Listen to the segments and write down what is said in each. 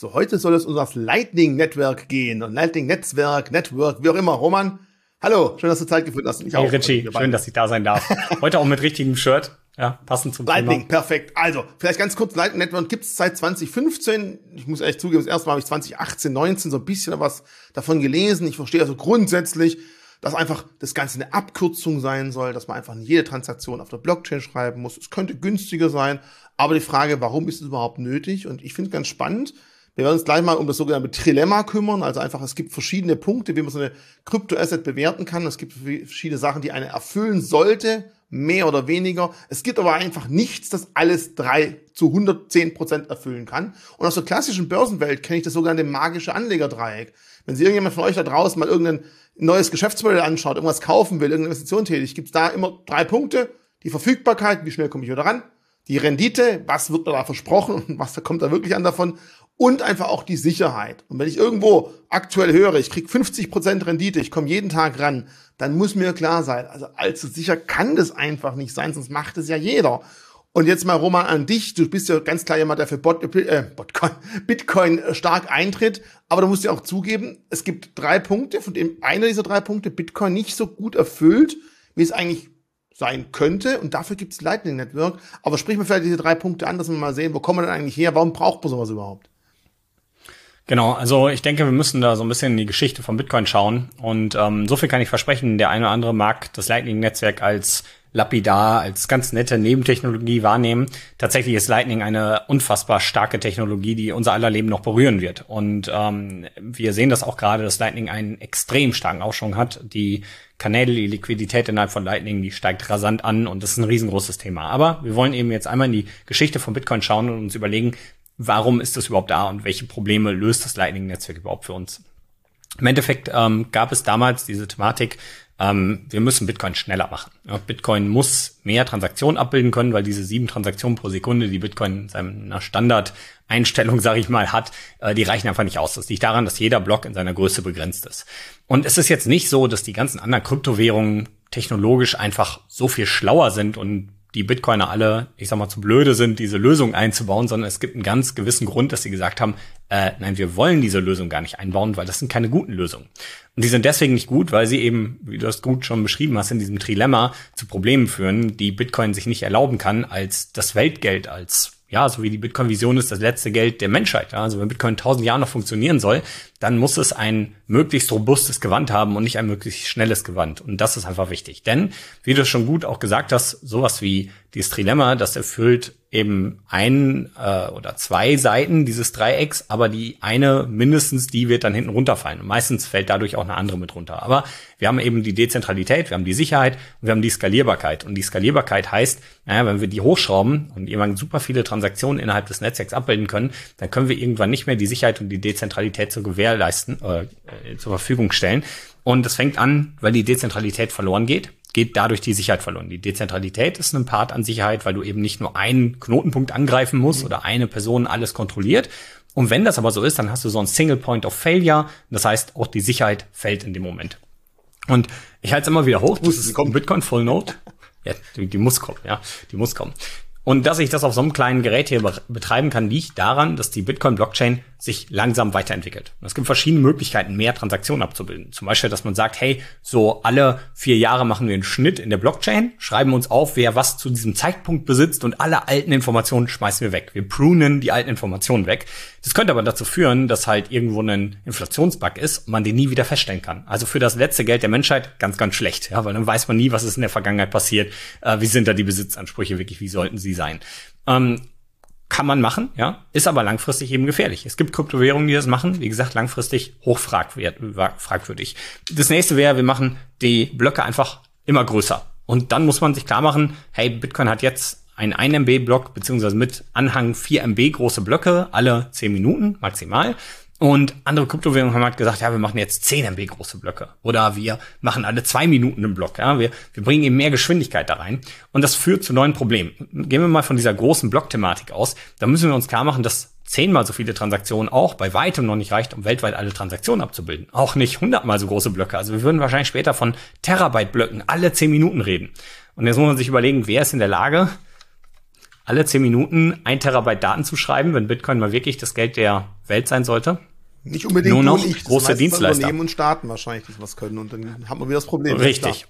So, heute soll es um das Lightning Network gehen und Lightning Netzwerk, Network, wie auch immer. Roman, hallo, schön, dass du Zeit gefunden hast. Ich hey, auch. Richie, schön, dass ich da sein darf. heute auch mit richtigem Shirt. Ja, passend zum Lightning, Thema. perfekt. Also, vielleicht ganz kurz, Lightning Network gibt's seit 2015. Ich muss ehrlich zugeben, das erste Mal habe ich 2018, 19 so ein bisschen was davon gelesen. Ich verstehe also grundsätzlich, dass einfach das Ganze eine Abkürzung sein soll, dass man einfach jede Transaktion auf der Blockchain schreiben muss. Es könnte günstiger sein, aber die Frage, warum ist es überhaupt nötig? Und ich finde es ganz spannend, wir werden uns gleich mal um das sogenannte Trilemma kümmern. Also einfach, es gibt verschiedene Punkte, wie man so eine Kryptoasset bewerten kann. Es gibt verschiedene Sachen, die eine erfüllen sollte, mehr oder weniger. Es gibt aber einfach nichts, das alles drei zu 110 Prozent erfüllen kann. Und aus der klassischen Börsenwelt kenne ich das sogenannte magische Anlegerdreieck. Wenn Sie irgendjemand von euch da draußen mal irgendein neues Geschäftsmodell anschaut, irgendwas kaufen will, irgendeine Investition tätig, gibt es da immer drei Punkte. Die Verfügbarkeit, wie schnell komme ich wieder ran? Die Rendite, was wird da versprochen und was kommt da wirklich an davon? Und einfach auch die Sicherheit. Und wenn ich irgendwo aktuell höre, ich krieg 50% Rendite, ich komme jeden Tag ran, dann muss mir klar sein, also allzu sicher kann das einfach nicht sein, sonst macht es ja jeder. Und jetzt mal Roman an dich, du bist ja ganz klar jemand, der für Bot, äh, Botcoin, Bitcoin stark eintritt, aber du musst ja auch zugeben, es gibt drei Punkte, von dem einer dieser drei Punkte Bitcoin nicht so gut erfüllt, wie es eigentlich sein könnte. Und dafür gibt es Lightning Network. Aber sprich mir vielleicht diese drei Punkte an, dass wir mal sehen, wo kommen wir denn eigentlich her? Warum braucht man sowas überhaupt? Genau, also ich denke, wir müssen da so ein bisschen in die Geschichte von Bitcoin schauen. Und ähm, so viel kann ich versprechen, der eine oder andere mag das Lightning-Netzwerk als lapidar, als ganz nette Nebentechnologie wahrnehmen. Tatsächlich ist Lightning eine unfassbar starke Technologie, die unser aller Leben noch berühren wird. Und ähm, wir sehen das auch gerade, dass Lightning einen extrem starken Aufschwung hat. Die Kanäle, die Liquidität innerhalb von Lightning, die steigt rasant an und das ist ein riesengroßes Thema. Aber wir wollen eben jetzt einmal in die Geschichte von Bitcoin schauen und uns überlegen, warum ist das überhaupt da und welche Probleme löst das Lightning-Netzwerk überhaupt für uns? Im Endeffekt ähm, gab es damals diese Thematik, ähm, wir müssen Bitcoin schneller machen. Ja, Bitcoin muss mehr Transaktionen abbilden können, weil diese sieben Transaktionen pro Sekunde, die Bitcoin in seiner Standardeinstellung, sage ich mal, hat, äh, die reichen einfach nicht aus. Das liegt daran, dass jeder Block in seiner Größe begrenzt ist. Und es ist jetzt nicht so, dass die ganzen anderen Kryptowährungen technologisch einfach so viel schlauer sind und die Bitcoiner alle, ich sag mal, zu blöde sind, diese Lösung einzubauen, sondern es gibt einen ganz gewissen Grund, dass sie gesagt haben, äh, nein, wir wollen diese Lösung gar nicht einbauen, weil das sind keine guten Lösungen. Und die sind deswegen nicht gut, weil sie eben, wie du das gut schon beschrieben hast, in diesem Trilemma zu Problemen führen, die Bitcoin sich nicht erlauben kann, als das Weltgeld, als ja, so wie die Bitcoin-Vision ist das letzte Geld der Menschheit. Ja? Also wenn Bitcoin tausend Jahre noch funktionieren soll, dann muss es ein möglichst robustes Gewand haben und nicht ein möglichst schnelles Gewand. Und das ist einfach wichtig. Denn, wie du schon gut auch gesagt hast, sowas wie dieses Trilemma, das erfüllt eben ein äh, oder zwei Seiten dieses Dreiecks, aber die eine mindestens, die wird dann hinten runterfallen. Und meistens fällt dadurch auch eine andere mit runter. Aber wir haben eben die Dezentralität, wir haben die Sicherheit und wir haben die Skalierbarkeit. Und die Skalierbarkeit heißt, naja, wenn wir die hochschrauben und irgendwann super viele Transaktionen innerhalb des Netzwerks abbilden können, dann können wir irgendwann nicht mehr die Sicherheit und die Dezentralität zur gewährleisten, äh, zur Verfügung stellen. Und es fängt an, weil die Dezentralität verloren geht geht dadurch die Sicherheit verloren. Die Dezentralität ist ein Part an Sicherheit, weil du eben nicht nur einen Knotenpunkt angreifen musst mhm. oder eine Person alles kontrolliert. Und wenn das aber so ist, dann hast du so ein Single Point of Failure. Das heißt, auch die Sicherheit fällt in dem Moment. Und ich halte es immer wieder hoch. Das ist kommt Bitcoin Full Node. Ja, die, die muss kommen, ja, die muss kommen. Und dass ich das auf so einem kleinen Gerät hier betreiben kann, liegt daran, dass die Bitcoin-Blockchain sich langsam weiterentwickelt. Und es gibt verschiedene Möglichkeiten, mehr Transaktionen abzubilden. Zum Beispiel, dass man sagt, hey, so alle vier Jahre machen wir einen Schnitt in der Blockchain, schreiben uns auf, wer was zu diesem Zeitpunkt besitzt und alle alten Informationen schmeißen wir weg. Wir prunen die alten Informationen weg. Das könnte aber dazu führen, dass halt irgendwo ein Inflationsbug ist und man den nie wieder feststellen kann. Also für das letzte Geld der Menschheit ganz, ganz schlecht, ja, weil dann weiß man nie, was ist in der Vergangenheit passiert, äh, wie sind da die Besitzansprüche wirklich, wie sollten sie sein. Ähm, kann man machen, ja, ist aber langfristig eben gefährlich. Es gibt Kryptowährungen, die das machen, wie gesagt, langfristig hochfragwürdig. Das nächste wäre, wir machen die Blöcke einfach immer größer. Und dann muss man sich klar machen, hey, Bitcoin hat jetzt einen 1 MB Block beziehungsweise mit Anhang 4 MB große Blöcke alle 10 Minuten maximal. Und andere Kryptowährungen haben halt gesagt, ja, wir machen jetzt 10 MB große Blöcke. Oder wir machen alle zwei Minuten einen Block. Ja, wir, wir bringen eben mehr Geschwindigkeit da rein. Und das führt zu neuen Problemen. Gehen wir mal von dieser großen Blockthematik aus. Da müssen wir uns klar machen, dass zehnmal so viele Transaktionen auch bei weitem noch nicht reicht, um weltweit alle Transaktionen abzubilden. Auch nicht hundertmal so große Blöcke. Also wir würden wahrscheinlich später von Terabyte-Blöcken alle zehn Minuten reden. Und jetzt muss man sich überlegen, wer ist in der Lage, alle zehn Minuten ein Terabyte Daten zu schreiben, wenn Bitcoin mal wirklich das Geld der Welt sein sollte. Nicht unbedingt Nur noch ich, große Dienstleister. Unternehmen und Staaten wahrscheinlich, die was können. Und dann haben wir wieder das Problem. Richtig.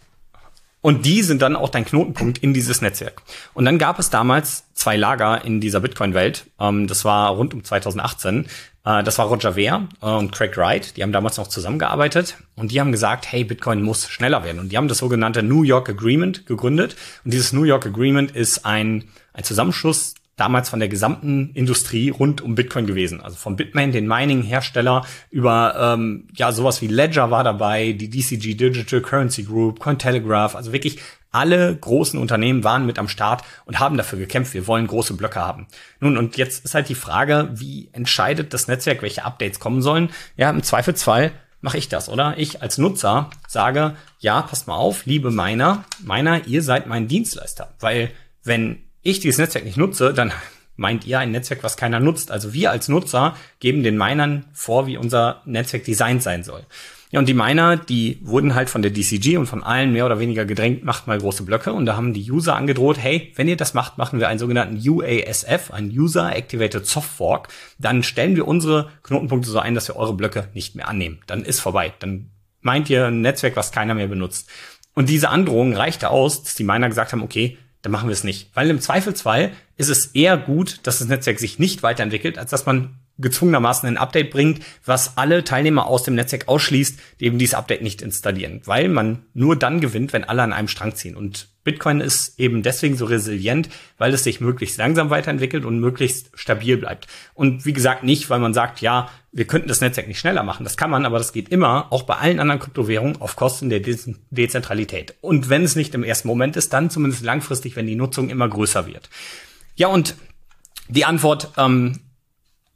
Und die sind dann auch dein Knotenpunkt in dieses Netzwerk. Und dann gab es damals zwei Lager in dieser Bitcoin-Welt. Ähm, das war rund um 2018. Äh, das war Roger Ver äh, und Craig Wright. Die haben damals noch zusammengearbeitet. Und die haben gesagt, hey, Bitcoin muss schneller werden. Und die haben das sogenannte New York Agreement gegründet. Und dieses New York Agreement ist ein, ein Zusammenschluss damals von der gesamten Industrie rund um Bitcoin gewesen. Also von Bitmain, den Mining-Hersteller, über ähm, ja sowas wie Ledger war dabei, die DCG Digital Currency Group, Cointelegraph, also wirklich alle großen Unternehmen waren mit am Start und haben dafür gekämpft, wir wollen große Blöcke haben. Nun, und jetzt ist halt die Frage, wie entscheidet das Netzwerk, welche Updates kommen sollen? Ja, im Zweifelsfall mache ich das, oder? Ich als Nutzer sage, ja, passt mal auf, liebe Miner, Miner, ihr seid mein Dienstleister. Weil wenn ich dieses Netzwerk nicht nutze, dann meint ihr ein Netzwerk, was keiner nutzt. Also wir als Nutzer geben den Minern vor, wie unser Netzwerk designt sein soll. Ja, und die Miner, die wurden halt von der DCG und von allen mehr oder weniger gedrängt, macht mal große Blöcke. Und da haben die User angedroht, hey, wenn ihr das macht, machen wir einen sogenannten UASF, ein User Activated Soft Fork. Dann stellen wir unsere Knotenpunkte so ein, dass wir eure Blöcke nicht mehr annehmen. Dann ist vorbei. Dann meint ihr ein Netzwerk, was keiner mehr benutzt. Und diese Androhung reichte aus, dass die Miner gesagt haben, okay, dann machen wir es nicht. Weil im Zweifelsfall ist es eher gut, dass das Netzwerk sich nicht weiterentwickelt, als dass man gezwungenermaßen ein Update bringt, was alle Teilnehmer aus dem Netzwerk ausschließt, die eben dieses Update nicht installieren. Weil man nur dann gewinnt, wenn alle an einem Strang ziehen. Und Bitcoin ist eben deswegen so resilient, weil es sich möglichst langsam weiterentwickelt und möglichst stabil bleibt. Und wie gesagt, nicht, weil man sagt, ja, wir könnten das Netzwerk nicht schneller machen. Das kann man, aber das geht immer, auch bei allen anderen Kryptowährungen, auf Kosten der De Dezentralität. Und wenn es nicht im ersten Moment ist, dann zumindest langfristig, wenn die Nutzung immer größer wird. Ja, und die Antwort ähm,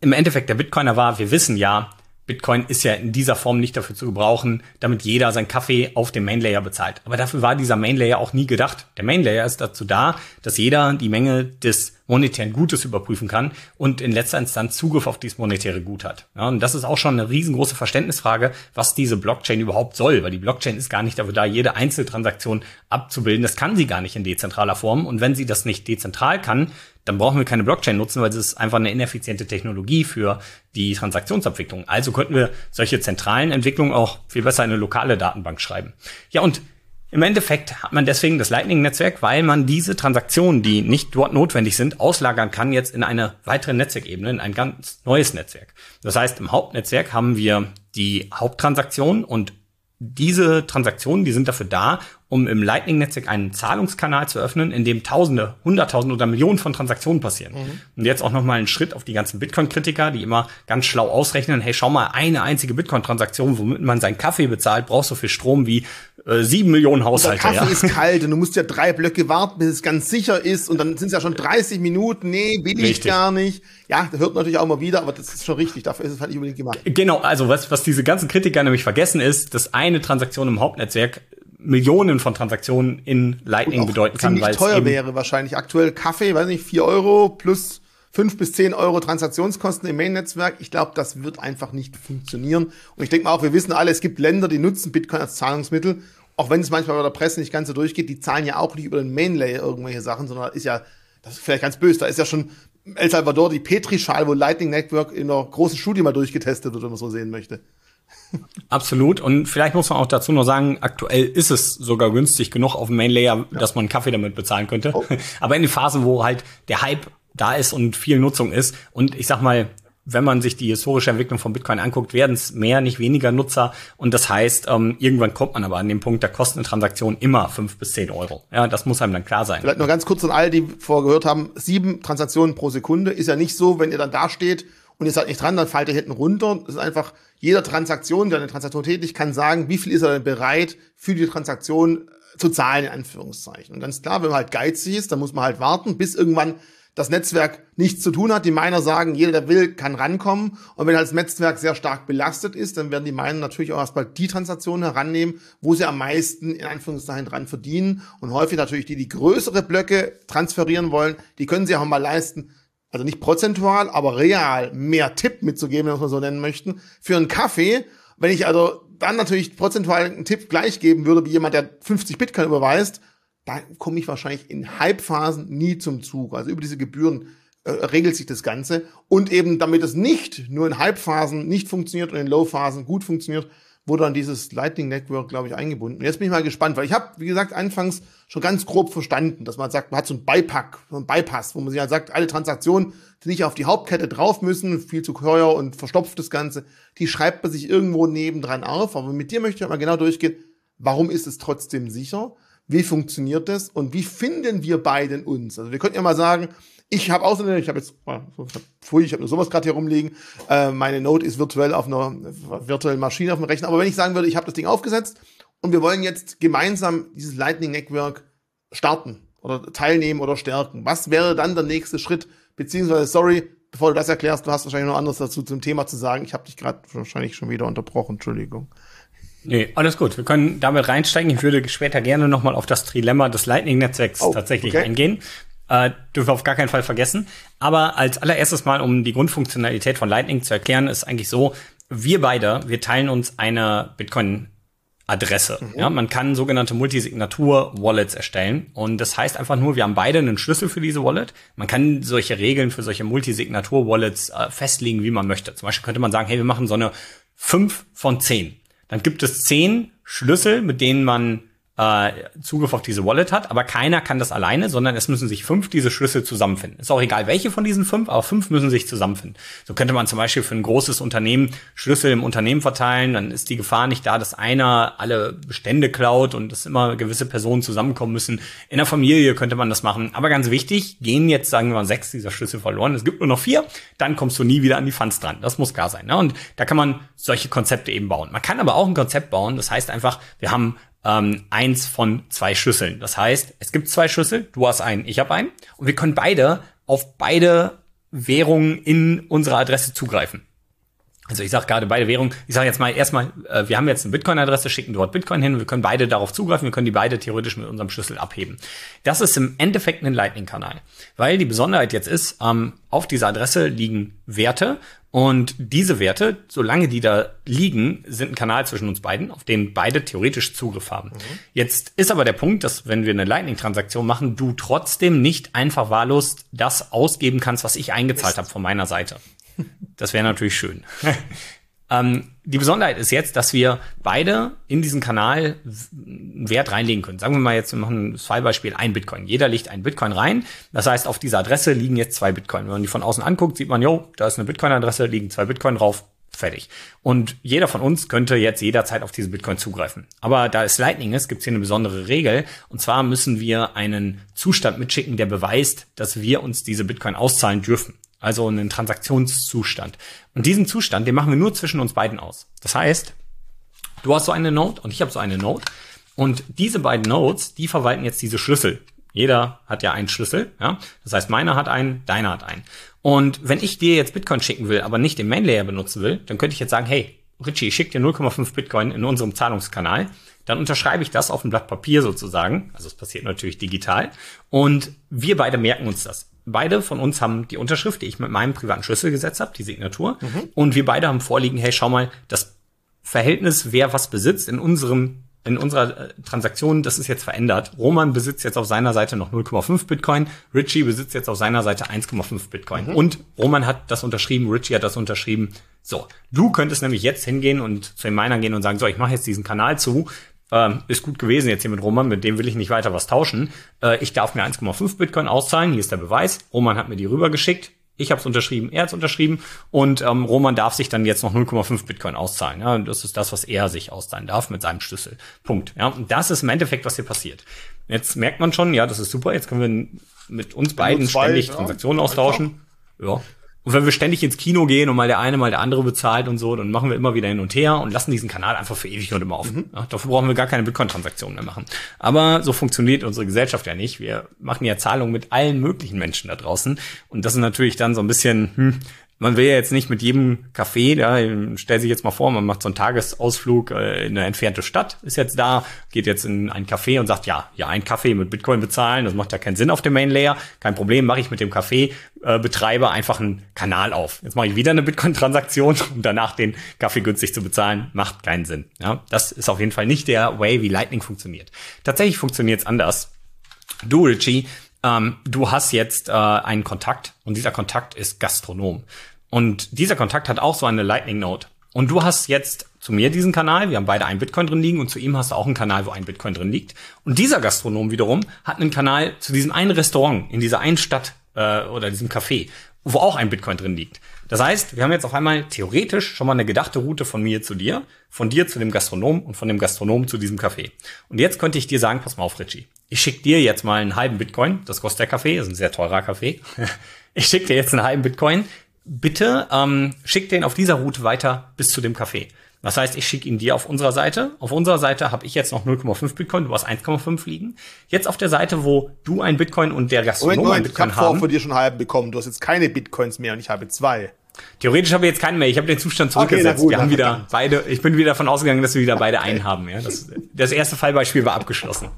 im Endeffekt der Bitcoiner war, wir wissen ja, Bitcoin ist ja in dieser Form nicht dafür zu gebrauchen, damit jeder sein Kaffee auf dem Mainlayer bezahlt. Aber dafür war dieser Mainlayer auch nie gedacht. Der Mainlayer ist dazu da, dass jeder die Menge des monetären Gutes überprüfen kann und in letzter Instanz Zugriff auf dieses monetäre Gut hat. Ja, und das ist auch schon eine riesengroße Verständnisfrage, was diese Blockchain überhaupt soll, weil die Blockchain ist gar nicht dafür da, jede Einzeltransaktion abzubilden. Das kann sie gar nicht in dezentraler Form. Und wenn sie das nicht dezentral kann, dann brauchen wir keine Blockchain nutzen, weil es ist einfach eine ineffiziente Technologie für die Transaktionsabwicklung. Also könnten wir solche zentralen Entwicklungen auch viel besser in eine lokale Datenbank schreiben. Ja, und im Endeffekt hat man deswegen das Lightning-Netzwerk, weil man diese Transaktionen, die nicht dort notwendig sind, auslagern kann jetzt in eine weitere Netzwerkebene, in ein ganz neues Netzwerk. Das heißt, im Hauptnetzwerk haben wir die Haupttransaktion und diese Transaktionen, die sind dafür da, um im Lightning-Netzwerk einen Zahlungskanal zu öffnen, in dem Tausende, Hunderttausende oder Millionen von Transaktionen passieren. Mhm. Und jetzt auch noch mal einen Schritt auf die ganzen Bitcoin-Kritiker, die immer ganz schlau ausrechnen, hey, schau mal, eine einzige Bitcoin-Transaktion, womit man seinen Kaffee bezahlt, braucht so viel Strom wie sieben Millionen Haushalte. Der Kaffee ja. ist kalt und du musst ja drei Blöcke warten, bis es ganz sicher ist und dann sind es ja schon 30 Minuten. Nee, will ich richtig. gar nicht. Ja, das hört man natürlich auch mal wieder, aber das ist schon richtig. Dafür ist es halt nicht unbedingt gemacht. Genau, also was, was diese ganzen Kritiker nämlich vergessen ist, dass eine Transaktion im Hauptnetzwerk Millionen von Transaktionen in Lightning bedeuten kann. Weil teuer wäre wahrscheinlich. Aktuell Kaffee, weiß nicht, vier Euro plus fünf bis zehn Euro Transaktionskosten im Main-Netzwerk. Ich glaube, das wird einfach nicht funktionieren. Und ich denke mal auch, wir wissen alle, es gibt Länder, die nutzen Bitcoin als Zahlungsmittel. Auch wenn es manchmal bei der Presse nicht ganz so durchgeht, die zahlen ja auch nicht über den Main-Layer irgendwelche Sachen, sondern ist ja, das ist vielleicht ganz böse, da ist ja schon El Salvador die Petrischale, wo Lightning Network in einer großen Studie mal durchgetestet wird, wenn man so sehen möchte. Absolut. Und vielleicht muss man auch dazu noch sagen, aktuell ist es sogar günstig genug auf dem Main Layer, ja. dass man einen Kaffee damit bezahlen könnte. Oh. Aber in den Phasen, wo halt der Hype da ist und viel Nutzung ist und ich sag mal, wenn man sich die historische Entwicklung von Bitcoin anguckt, werden es mehr, nicht weniger Nutzer. Und das heißt, ähm, irgendwann kommt man aber an den Punkt, da kosten eine Transaktion immer fünf bis zehn Euro. Ja, das muss einem dann klar sein. Vielleicht noch ganz kurz an alle, die vorgehört haben, sieben Transaktionen pro Sekunde ist ja nicht so, wenn ihr dann da steht und ihr seid nicht dran, dann fallt ihr hinten runter. Das ist einfach, jeder Transaktion, der eine Transaktion tätigt, kann sagen, wie viel ist er denn bereit, für die Transaktion zu zahlen, in Anführungszeichen. Und ganz klar, wenn man halt geizig ist, dann muss man halt warten, bis irgendwann das Netzwerk nichts zu tun hat. Die Miner sagen, jeder, der will, kann rankommen. Und wenn das Netzwerk sehr stark belastet ist, dann werden die Miner natürlich auch erstmal die Transaktionen herannehmen, wo sie am meisten in Anführungszeichen dran verdienen. Und häufig natürlich die, die größere Blöcke transferieren wollen, die können sie auch mal leisten, also nicht prozentual, aber real mehr Tipp mitzugeben, wenn wir es so nennen möchten, für einen Kaffee. Wenn ich also dann natürlich prozentual einen Tipp gleich geben würde, wie jemand, der 50 Bitcoin überweist, da komme ich wahrscheinlich in Halbphasen nie zum Zug. Also über diese Gebühren äh, regelt sich das Ganze. Und eben, damit es nicht nur in Halbphasen nicht funktioniert und in Low-Phasen gut funktioniert, wurde dann dieses Lightning Network, glaube ich, eingebunden. Und jetzt bin ich mal gespannt, weil ich habe, wie gesagt, anfangs schon ganz grob verstanden, dass man sagt, man hat so ein Beipack, so ein Bypass, wo man sich halt sagt, alle Transaktionen, die nicht auf die Hauptkette drauf müssen, viel zu teuer und verstopft das Ganze, die schreibt man sich irgendwo nebendran auf. Aber mit dir möchte ich mal genau durchgehen, warum ist es trotzdem sicher? Wie funktioniert das? Und wie finden wir beiden uns? Also wir könnten ja mal sagen, ich habe eine, ich habe jetzt, pfui, ich habe nur sowas gerade hier rumliegen. Äh, meine Note ist virtuell auf einer virtuellen Maschine auf dem Rechner. Aber wenn ich sagen würde, ich habe das Ding aufgesetzt und wir wollen jetzt gemeinsam dieses Lightning Network starten oder teilnehmen oder stärken, was wäre dann der nächste Schritt? Beziehungsweise, sorry, bevor du das erklärst, du hast wahrscheinlich noch anderes dazu zum Thema zu sagen. Ich habe dich gerade wahrscheinlich schon wieder unterbrochen, Entschuldigung. Nee, alles gut. Wir können damit reinsteigen. Ich würde später gerne nochmal auf das Trilemma des Lightning-Netzwerks oh, tatsächlich okay. eingehen. Äh, dürfen wir auf gar keinen Fall vergessen. Aber als allererstes Mal, um die Grundfunktionalität von Lightning zu erklären, ist eigentlich so, wir beide, wir teilen uns eine Bitcoin Adresse. Mhm. Ja, man kann sogenannte Multisignatur-Wallets erstellen. Und das heißt einfach nur, wir haben beide einen Schlüssel für diese Wallet. Man kann solche Regeln für solche Multisignatur-Wallets äh, festlegen, wie man möchte. Zum Beispiel könnte man sagen, hey, wir machen so eine 5 von 10. Dann gibt es 10 Schlüssel, mit denen man äh, Zugriff auf diese Wallet hat, aber keiner kann das alleine, sondern es müssen sich fünf diese Schlüssel zusammenfinden. Ist auch egal, welche von diesen fünf, aber fünf müssen sich zusammenfinden. So könnte man zum Beispiel für ein großes Unternehmen Schlüssel im Unternehmen verteilen, dann ist die Gefahr nicht da, dass einer alle Bestände klaut und dass immer gewisse Personen zusammenkommen müssen. In der Familie könnte man das machen, aber ganz wichtig, gehen jetzt, sagen wir mal, sechs dieser Schlüssel verloren, es gibt nur noch vier, dann kommst du nie wieder an die Funds dran. Das muss klar sein. Ne? Und da kann man solche Konzepte eben bauen. Man kann aber auch ein Konzept bauen, das heißt einfach, wir haben ähm, eins von zwei Schlüsseln. Das heißt, es gibt zwei Schlüssel, du hast einen, ich habe einen, und wir können beide auf beide Währungen in unserer Adresse zugreifen. Also ich sage gerade beide Währungen. Ich sage jetzt mal erstmal, äh, wir haben jetzt eine Bitcoin-Adresse, schicken dort Bitcoin hin, wir können beide darauf zugreifen, wir können die beide theoretisch mit unserem Schlüssel abheben. Das ist im Endeffekt ein Lightning-Kanal, weil die Besonderheit jetzt ist, ähm, auf dieser Adresse liegen Werte und diese Werte, solange die da liegen, sind ein Kanal zwischen uns beiden, auf den beide theoretisch Zugriff haben. Mhm. Jetzt ist aber der Punkt, dass wenn wir eine Lightning-Transaktion machen, du trotzdem nicht einfach wahllos das ausgeben kannst, was ich eingezahlt habe von meiner Seite. Das wäre natürlich schön. ähm, die Besonderheit ist jetzt, dass wir beide in diesen Kanal Wert reinlegen können. Sagen wir mal jetzt, wir machen das Fallbeispiel ein Bitcoin. Jeder legt ein Bitcoin rein. Das heißt, auf dieser Adresse liegen jetzt zwei Bitcoin. Wenn man die von außen anguckt, sieht man, jo, da ist eine Bitcoin-Adresse, liegen zwei Bitcoin drauf. Fertig. Und jeder von uns könnte jetzt jederzeit auf diese Bitcoin zugreifen. Aber da es Lightning ist, gibt es hier eine besondere Regel. Und zwar müssen wir einen Zustand mitschicken, der beweist, dass wir uns diese Bitcoin auszahlen dürfen also einen Transaktionszustand. Und diesen Zustand, den machen wir nur zwischen uns beiden aus. Das heißt, du hast so eine Node und ich habe so eine Node. Und diese beiden Nodes, die verwalten jetzt diese Schlüssel. Jeder hat ja einen Schlüssel, ja. Das heißt, meiner hat einen, deiner hat einen. Und wenn ich dir jetzt Bitcoin schicken will, aber nicht den Main Layer benutzen will, dann könnte ich jetzt sagen, hey, Richie, ich schicke dir 0,5 Bitcoin in unserem Zahlungskanal. Dann unterschreibe ich das auf ein Blatt Papier sozusagen. Also es passiert natürlich digital. Und wir beide merken uns das beide von uns haben die Unterschrift, die ich mit meinem privaten Schlüssel gesetzt habe, die Signatur. Mhm. Und wir beide haben vorliegen, hey, schau mal, das Verhältnis, wer was besitzt in unserem in unserer äh, Transaktion, das ist jetzt verändert. Roman besitzt jetzt auf seiner Seite noch 0,5 Bitcoin, Richie besitzt jetzt auf seiner Seite 1,5 Bitcoin. Mhm. Und Roman hat das unterschrieben, Richie hat das unterschrieben. So, du könntest nämlich jetzt hingehen und zu den Minern gehen und sagen, so, ich mache jetzt diesen Kanal zu, ähm, ist gut gewesen jetzt hier mit Roman, mit dem will ich nicht weiter was tauschen. Äh, ich darf mir 1,5 Bitcoin auszahlen, hier ist der Beweis. Roman hat mir die rübergeschickt. Ich habe es unterschrieben, er hat unterschrieben und ähm, Roman darf sich dann jetzt noch 0,5 Bitcoin auszahlen. Ja, das ist das, was er sich auszahlen darf mit seinem Schlüssel. Punkt. Ja, und das ist im Endeffekt, was hier passiert. Jetzt merkt man schon, ja, das ist super. Jetzt können wir mit uns beiden ständig ja, Transaktionen austauschen. Ja, und wenn wir ständig ins Kino gehen und mal der eine, mal der andere bezahlt und so, dann machen wir immer wieder hin und her und lassen diesen Kanal einfach für ewig und immer offen. Mhm. Ja, dafür brauchen wir gar keine Bitcoin-Transaktionen mehr machen. Aber so funktioniert unsere Gesellschaft ja nicht. Wir machen ja Zahlungen mit allen möglichen Menschen da draußen. Und das ist natürlich dann so ein bisschen, hm, man will ja jetzt nicht mit jedem Café, ja, stell sich jetzt mal vor, man macht so einen Tagesausflug äh, in eine entfernte Stadt, ist jetzt da, geht jetzt in ein Café und sagt, ja, ja, ein Kaffee mit Bitcoin bezahlen, das macht ja keinen Sinn auf dem Main Layer, kein Problem, mache ich mit dem Kaffeebetreiber äh, einfach einen Kanal auf. Jetzt mache ich wieder eine Bitcoin-Transaktion, um danach den Kaffee günstig zu bezahlen, macht keinen Sinn. Ja, das ist auf jeden Fall nicht der Way, wie Lightning funktioniert. Tatsächlich funktioniert es anders. Du, Richie, ähm, du hast jetzt äh, einen Kontakt und dieser Kontakt ist Gastronom. Und dieser Kontakt hat auch so eine Lightning Note. Und du hast jetzt zu mir diesen Kanal, wir haben beide einen Bitcoin drin liegen und zu ihm hast du auch einen Kanal, wo ein Bitcoin drin liegt. Und dieser Gastronom wiederum hat einen Kanal zu diesem einen Restaurant in dieser einen Stadt äh, oder diesem Café, wo auch ein Bitcoin drin liegt. Das heißt, wir haben jetzt auf einmal theoretisch schon mal eine gedachte Route von mir zu dir, von dir zu dem Gastronom und von dem Gastronom zu diesem Café. Und jetzt könnte ich dir sagen, pass mal auf, Richie, ich schicke dir jetzt mal einen halben Bitcoin, das kostet der Kaffee, ist ein sehr teurer Kaffee. Ich schicke dir jetzt einen halben Bitcoin. Bitte ähm, schick den auf dieser Route weiter bis zu dem Café. Das heißt, ich schicke ihn dir auf unserer Seite. Auf unserer Seite habe ich jetzt noch 0,5 Bitcoin, du hast 1,5 liegen. Jetzt auf der Seite, wo du ein Bitcoin und der Gastronom Moment, Moment, ein Bitcoin ich habe haben. vor von dir schon halb bekommen. Du hast jetzt keine Bitcoins mehr und ich habe zwei. Theoretisch habe ich jetzt keinen mehr. Ich habe den Zustand Okay, zurückgesetzt. gut, wir haben wieder verdammt. beide, ich bin wieder davon ausgegangen, dass wir wieder beide einen haben. Ja? Das, das erste Fallbeispiel war abgeschlossen.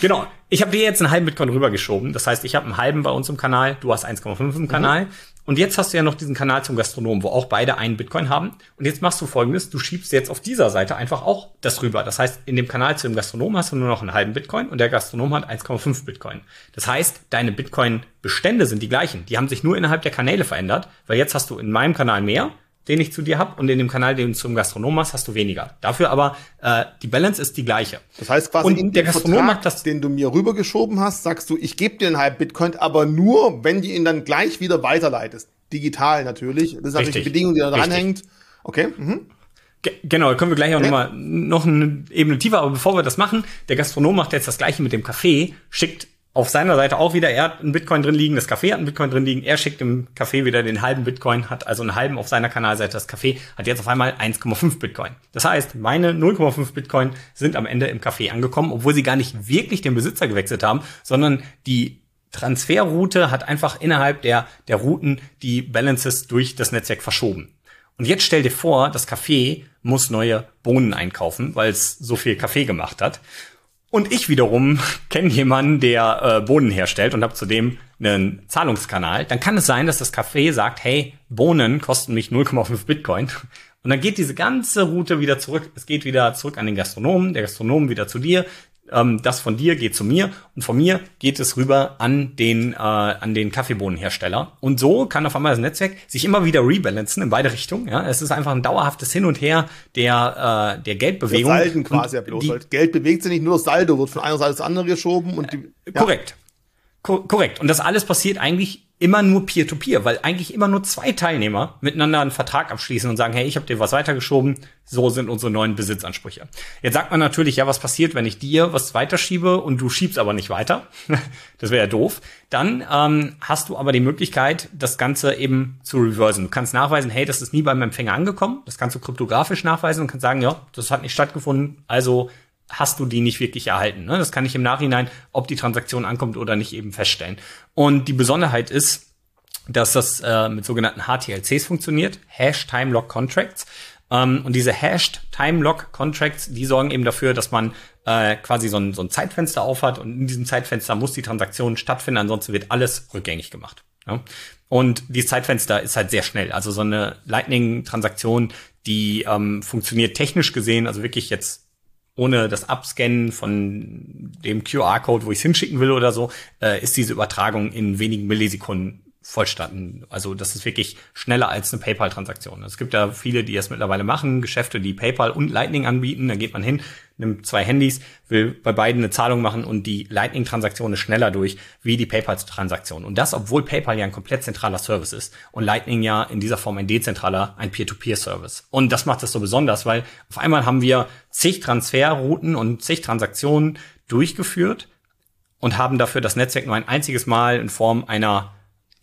Genau. Ich habe dir jetzt einen halben Bitcoin rübergeschoben. Das heißt, ich habe einen halben bei uns im Kanal, du hast 1,5 Mhm. im Kanal. Und jetzt hast du ja noch diesen Kanal zum Gastronomen, wo auch beide einen Bitcoin haben. Und jetzt machst du folgendes, du schiebst jetzt auf dieser Seite einfach auch das rüber. Das heißt, in dem Kanal zu dem Gastronomen hast du nur noch einen halben Bitcoin und der Gastronom hat 1,5 Bitcoin. Das heißt, deine Bitcoin-Bestände sind die gleichen. Die haben sich nur innerhalb der Kanäle verändert, weil jetzt hast du in meinem Kanal mehr, den ich zu dir habe, und in dem Kanal, den du zum Gastronomen hast, hast du weniger. Dafür aber, äh, die Balance ist die gleiche. Das heißt quasi Und in der Gastronom Vertrag, macht das- den du mir rübergeschoben hast, sagst du, ich gebe dir einen halben Bitcoin, aber nur, wenn du ihn dann gleich wieder weiterleitest. Digital natürlich. Das ist natürlich die. Bedingung, die da dranhängt. Okay. Mhm. Ge genau, können wir gleich auch Ja. noch mal noch eine Ebene tiefer, aber bevor wir das machen, der Gastronom macht jetzt das gleiche mit dem Café, schickt auf seiner Seite auch wieder, er hat einen Bitcoin drin liegen, das Café hat einen Bitcoin drin liegen, er schickt dem Café wieder den halben Bitcoin, hat also einen halben auf seiner Kanalseite, das Café hat jetzt auf einmal 1,5 Bitcoin. Das heißt, meine 0,5 Bitcoin sind am Ende im Café angekommen, obwohl sie gar nicht wirklich den Besitzer gewechselt haben, sondern die Transferroute hat einfach innerhalb der, der Routen die Balances durch das Netzwerk verschoben. Und jetzt stell dir vor, das Café muss neue Bohnen einkaufen, weil es so viel Kaffee gemacht hat. Und ich wiederum kenne jemanden, der äh, Bohnen herstellt und habe zudem einen Zahlungskanal. Dann kann es sein, dass das Café sagt, hey, Bohnen kosten mich 0,5 Bitcoin. Und dann geht diese ganze Route wieder zurück. Es geht wieder zurück an den Gastronomen, der Gastronom wieder zu dir. Ähm, das von dir geht zu mir und von mir geht es rüber an den äh, an den Kaffeebohnenhersteller und so kann auf einmal das Netzwerk sich immer wieder rebalancen in beide Richtungen. Ja, es ist einfach ein dauerhaftes Hin und Her der äh, der Geldbewegung. Salden quasi ja bloß. die- weil Geld bewegt sich nicht, nur das Saldo wird von einer Seite zur anderen geschoben und die, ja. Korrekt. Ko korrekt. Und das alles passiert eigentlich immer nur peer-to-peer, weil eigentlich immer nur zwei Teilnehmer miteinander einen Vertrag abschließen und sagen, hey, ich habe dir was weitergeschoben, so sind unsere neuen Besitzansprüche. Jetzt sagt man natürlich, ja, was passiert, wenn ich dir was weiterschiebe und du schiebst aber nicht weiter? das wäre ja doof. Dann ähm, hast du aber die Möglichkeit, das Ganze eben zu reversen. Du kannst nachweisen, hey, das ist nie beim Empfänger angekommen. Das kannst du kryptografisch nachweisen und kannst sagen, ja, das hat nicht stattgefunden, also hast du die nicht wirklich erhalten. Ne? Das kann ich im Nachhinein, ob die Transaktion ankommt oder nicht, eben feststellen. Und die Besonderheit ist, dass das äh, mit sogenannten HTLCs funktioniert, Hash Time Lock Contracts. Ähm, und diese Hashed Time Lock Contracts, die sorgen eben dafür, dass man äh, quasi so ein, so ein Zeitfenster aufhat und in diesem Zeitfenster muss die Transaktion stattfinden, ansonsten wird alles rückgängig gemacht. Ja? Und dieses Zeitfenster ist halt sehr schnell. Also so eine Lightning-Transaktion, die ähm, funktioniert technisch gesehen, also wirklich jetzt ohne das Abscannen von dem QR-Code, wo ich es hinschicken will oder so, äh, ist diese Übertragung in wenigen Millisekunden vollstanden. Also das ist wirklich schneller als eine PayPal-Transaktion. Es gibt ja viele, die das mittlerweile machen, Geschäfte, die PayPal und Lightning anbieten. Da geht man hin, nimmt zwei Handys, will bei beiden eine Zahlung machen und die Lightning-Transaktion ist schneller durch wie die PayPal-Transaktion. Und das, obwohl PayPal ja ein komplett zentraler Service ist und Lightning ja in dieser Form ein dezentraler, ein Peer-to-Peer-Service. Und das macht es so besonders, weil auf einmal haben wir zig Transferrouten und zig Transaktionen durchgeführt und haben dafür das Netzwerk nur ein einziges Mal in Form einer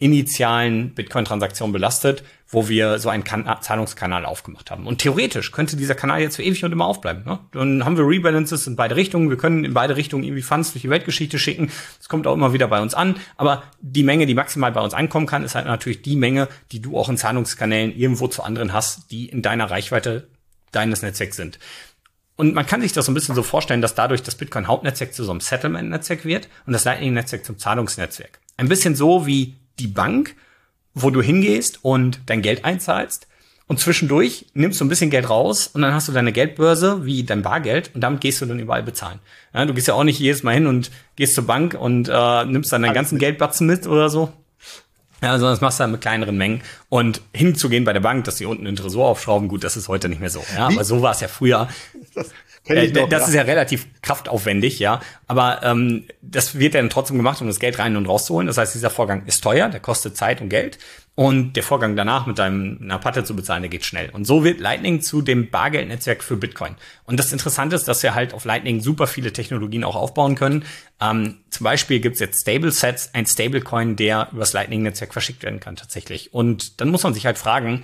initialen Bitcoin-Transaktion belastet, wo wir so einen kan Zahlungskanal aufgemacht haben. Und theoretisch könnte dieser Kanal jetzt für ewig und immer aufbleiben. Ne? Dann haben wir Rebalances in beide Richtungen. Wir können in beide Richtungen irgendwie Funds durch die Weltgeschichte schicken. Das kommt auch immer wieder bei uns an. Aber die Menge, die maximal bei uns ankommen kann, ist halt natürlich die Menge, die du auch in Zahlungskanälen irgendwo zu anderen hast, die in deiner Reichweite deines Netzwerks sind. Und man kann sich das so ein bisschen so vorstellen, dass dadurch das Bitcoin-Hauptnetzwerk zu so einem Settlement-Netzwerk wird und das Lightning-Netzwerk zum Zahlungsnetzwerk. Ein bisschen so wie die Bank, wo du hingehst und dein Geld einzahlst und zwischendurch nimmst du ein bisschen Geld raus und dann hast du deine Geldbörse wie dein Bargeld und damit gehst du dann überall bezahlen. Ja, du gehst ja auch nicht jedes Mal hin und gehst zur Bank und äh, nimmst dann deinen ganzen Geldbatzen mit oder so. Ja, also das machst du dann mit kleineren Mengen. Und hinzugehen bei der Bank, dass die unten den Tresor aufschrauben, gut, das ist heute nicht mehr so. Ja, aber so war es ja früher. Das, äh, noch, das ja. ist ja relativ kraftaufwendig, ja. Aber ähm, das wird dann trotzdem gemacht, um das Geld rein und rauszuholen. Das heißt, dieser Vorgang ist teuer, der kostet Zeit und Geld. Und der Vorgang danach mit deinem einer Patte zu bezahlen, der geht schnell. Und so wird Lightning zu dem Bargeldnetzwerk für Bitcoin. Und das Interessante ist, dass wir halt auf Lightning super viele Technologien auch aufbauen können. Ähm, zum Beispiel gibt's jetzt Stable Sets, ein Stablecoin, der übers Lightning-Netzwerk verschickt werden kann tatsächlich. Und dann muss man sich halt fragen,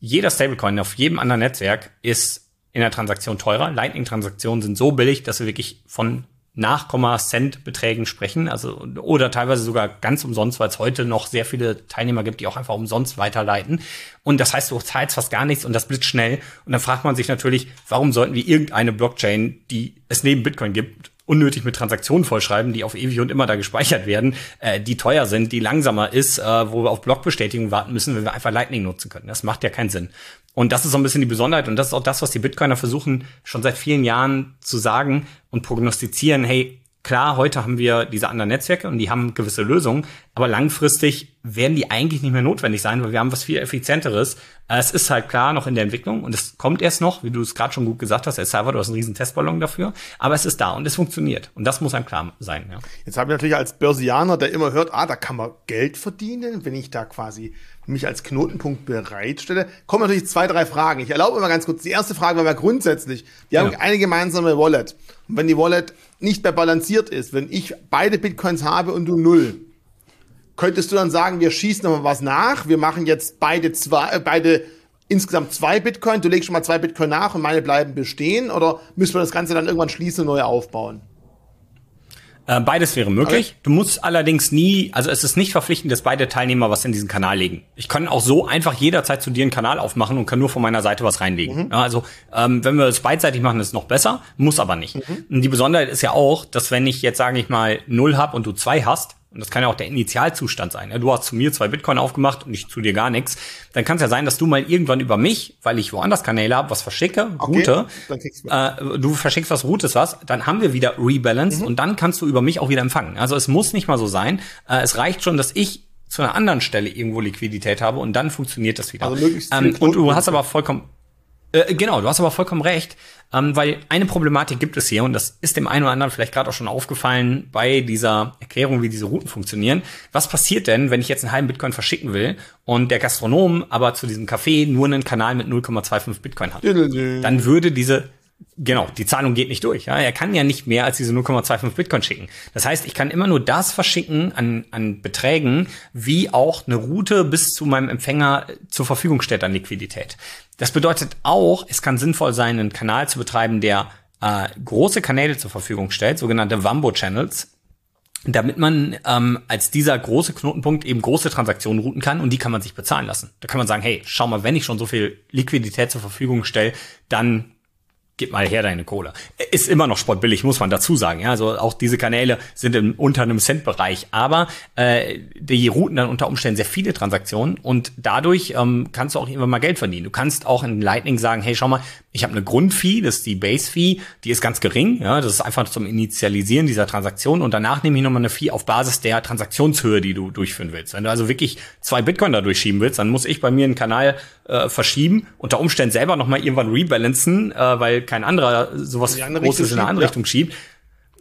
jeder Stablecoin auf jedem anderen Netzwerk ist in der Transaktion teurer. Lightning-Transaktionen sind so billig, dass wir wirklich von Nachkomma-Cent-Beträgen sprechen, also oder teilweise sogar ganz umsonst, weil es heute noch sehr viele Teilnehmer gibt, die auch einfach umsonst weiterleiten. Und das heißt, du zahlst fast gar nichts und das blitzt schnell. Und dann fragt man sich natürlich, warum sollten wir irgendeine Blockchain, die es neben Bitcoin gibt, unnötig mit Transaktionen vollschreiben, die auf ewig und immer da gespeichert werden, äh, die teuer sind, die langsamer ist, äh, wo wir auf Blockbestätigung warten müssen, wenn wir einfach Lightning nutzen können. Das macht ja keinen Sinn. Und das ist so ein bisschen die Besonderheit und das ist auch das, was die Bitcoiner versuchen schon seit vielen Jahren zu sagen und prognostizieren, hey, klar, heute haben wir diese anderen Netzwerke und die haben gewisse Lösungen, aber langfristig werden die eigentlich nicht mehr notwendig sein, weil wir haben was viel effizienteres. Es ist halt klar noch in der Entwicklung und es kommt erst noch, wie du es gerade schon gut gesagt hast, El Salvador ist ein riesen Testballon dafür, aber es ist da und es funktioniert und das muss einem klar sein. Ja. Jetzt habe ich natürlich als Börsianer, der immer hört, ah, da kann man Geld verdienen, wenn ich da quasi mich als Knotenpunkt bereitstelle, kommen natürlich zwei, drei Fragen. Ich erlaube mir mal ganz kurz. Die erste Frage war mal grundsätzlich. Wir ja. haben eine gemeinsame Wallet. Und wenn die Wallet nicht mehr balanciert ist, wenn ich beide Bitcoins habe und du null, Könntest du dann sagen, wir schießen nochmal was nach, wir machen jetzt beide zwei, äh, beide insgesamt zwei Bitcoin, du legst schon mal zwei Bitcoin nach und meine bleiben bestehen oder müssen wir das Ganze dann irgendwann schließen und neu aufbauen? Äh, beides wäre möglich. Okay. Du musst allerdings nie, also es ist nicht verpflichtend, dass beide Teilnehmer was in diesen Kanal legen. Ich kann auch so einfach jederzeit zu dir einen Kanal aufmachen und kann nur von meiner Seite was reinlegen. Mhm. Ja, also ähm, wenn wir es beidseitig machen, ist es noch besser, muss aber nicht. Mhm. Und die Besonderheit ist ja auch, dass wenn ich jetzt sage ich mal null hab und du zwei hast, und das kann ja auch der Initialzustand sein. Ja, du hast zu mir zwei Bitcoin aufgemacht und ich zu dir gar nichts. Dann kann es ja sein, dass du mal irgendwann über mich, weil ich woanders Kanäle habe, was verschicke, okay, Route, äh, du verschickst was, routes was, dann haben wir wieder rebalanced mhm. und dann kannst du über mich auch wieder empfangen. Also es muss nicht mal so sein. Äh, es reicht schon, dass ich zu einer anderen Stelle irgendwo Liquidität habe und dann funktioniert das wieder. Also ähm, und du hast aber vollkommen äh, genau, du hast aber vollkommen recht, ähm, weil eine Problematik gibt es hier und das ist dem einen oder anderen vielleicht gerade auch schon aufgefallen bei dieser Erklärung, wie diese Routen funktionieren. Was passiert denn, wenn ich jetzt einen halben Bitcoin verschicken will und der Gastronom aber zu diesem Café nur einen Kanal mit 0,25 Bitcoin hat? Dann würde diese Genau, die Zahlung geht nicht durch. Ja? Er kann ja nicht mehr als diese 0,25 Bitcoin schicken. Das heißt, ich kann immer nur das verschicken an, an Beträgen, wie auch eine Route bis zu meinem Empfänger zur Verfügung stellt an Liquidität. Das bedeutet auch, es kann sinnvoll sein, einen Kanal zu betreiben, der äh, große Kanäle zur Verfügung stellt, sogenannte Wambo-Channels, damit man ähm, als dieser große Knotenpunkt eben große Transaktionen routen kann und die kann man sich bezahlen lassen. Da kann man sagen, hey, schau mal, wenn ich schon so viel Liquidität zur Verfügung stelle, dann gib mal her deine Kohle. Ist immer noch sportbillig, muss man dazu sagen. Ja, also auch diese Kanäle sind im, unter einem Cent-Bereich, aber äh, die routen dann unter Umständen sehr viele Transaktionen und dadurch ähm, kannst du auch irgendwann mal Geld verdienen. Du kannst auch in Lightning sagen, hey, schau mal, ich habe eine Grundfee, das ist die Base-Fee, die ist ganz gering. Ja, das ist einfach zum Initialisieren dieser Transaktion und danach nehme ich nochmal eine Fee auf Basis der Transaktionshöhe, die du durchführen willst. Wenn du also wirklich zwei Bitcoin da durchschieben willst, dann muss ich bei mir einen Kanal äh, verschieben, unter Umständen selber nochmal irgendwann rebalancen, äh, weil kein anderer sowas Großes in eine andere Richtung schiebt.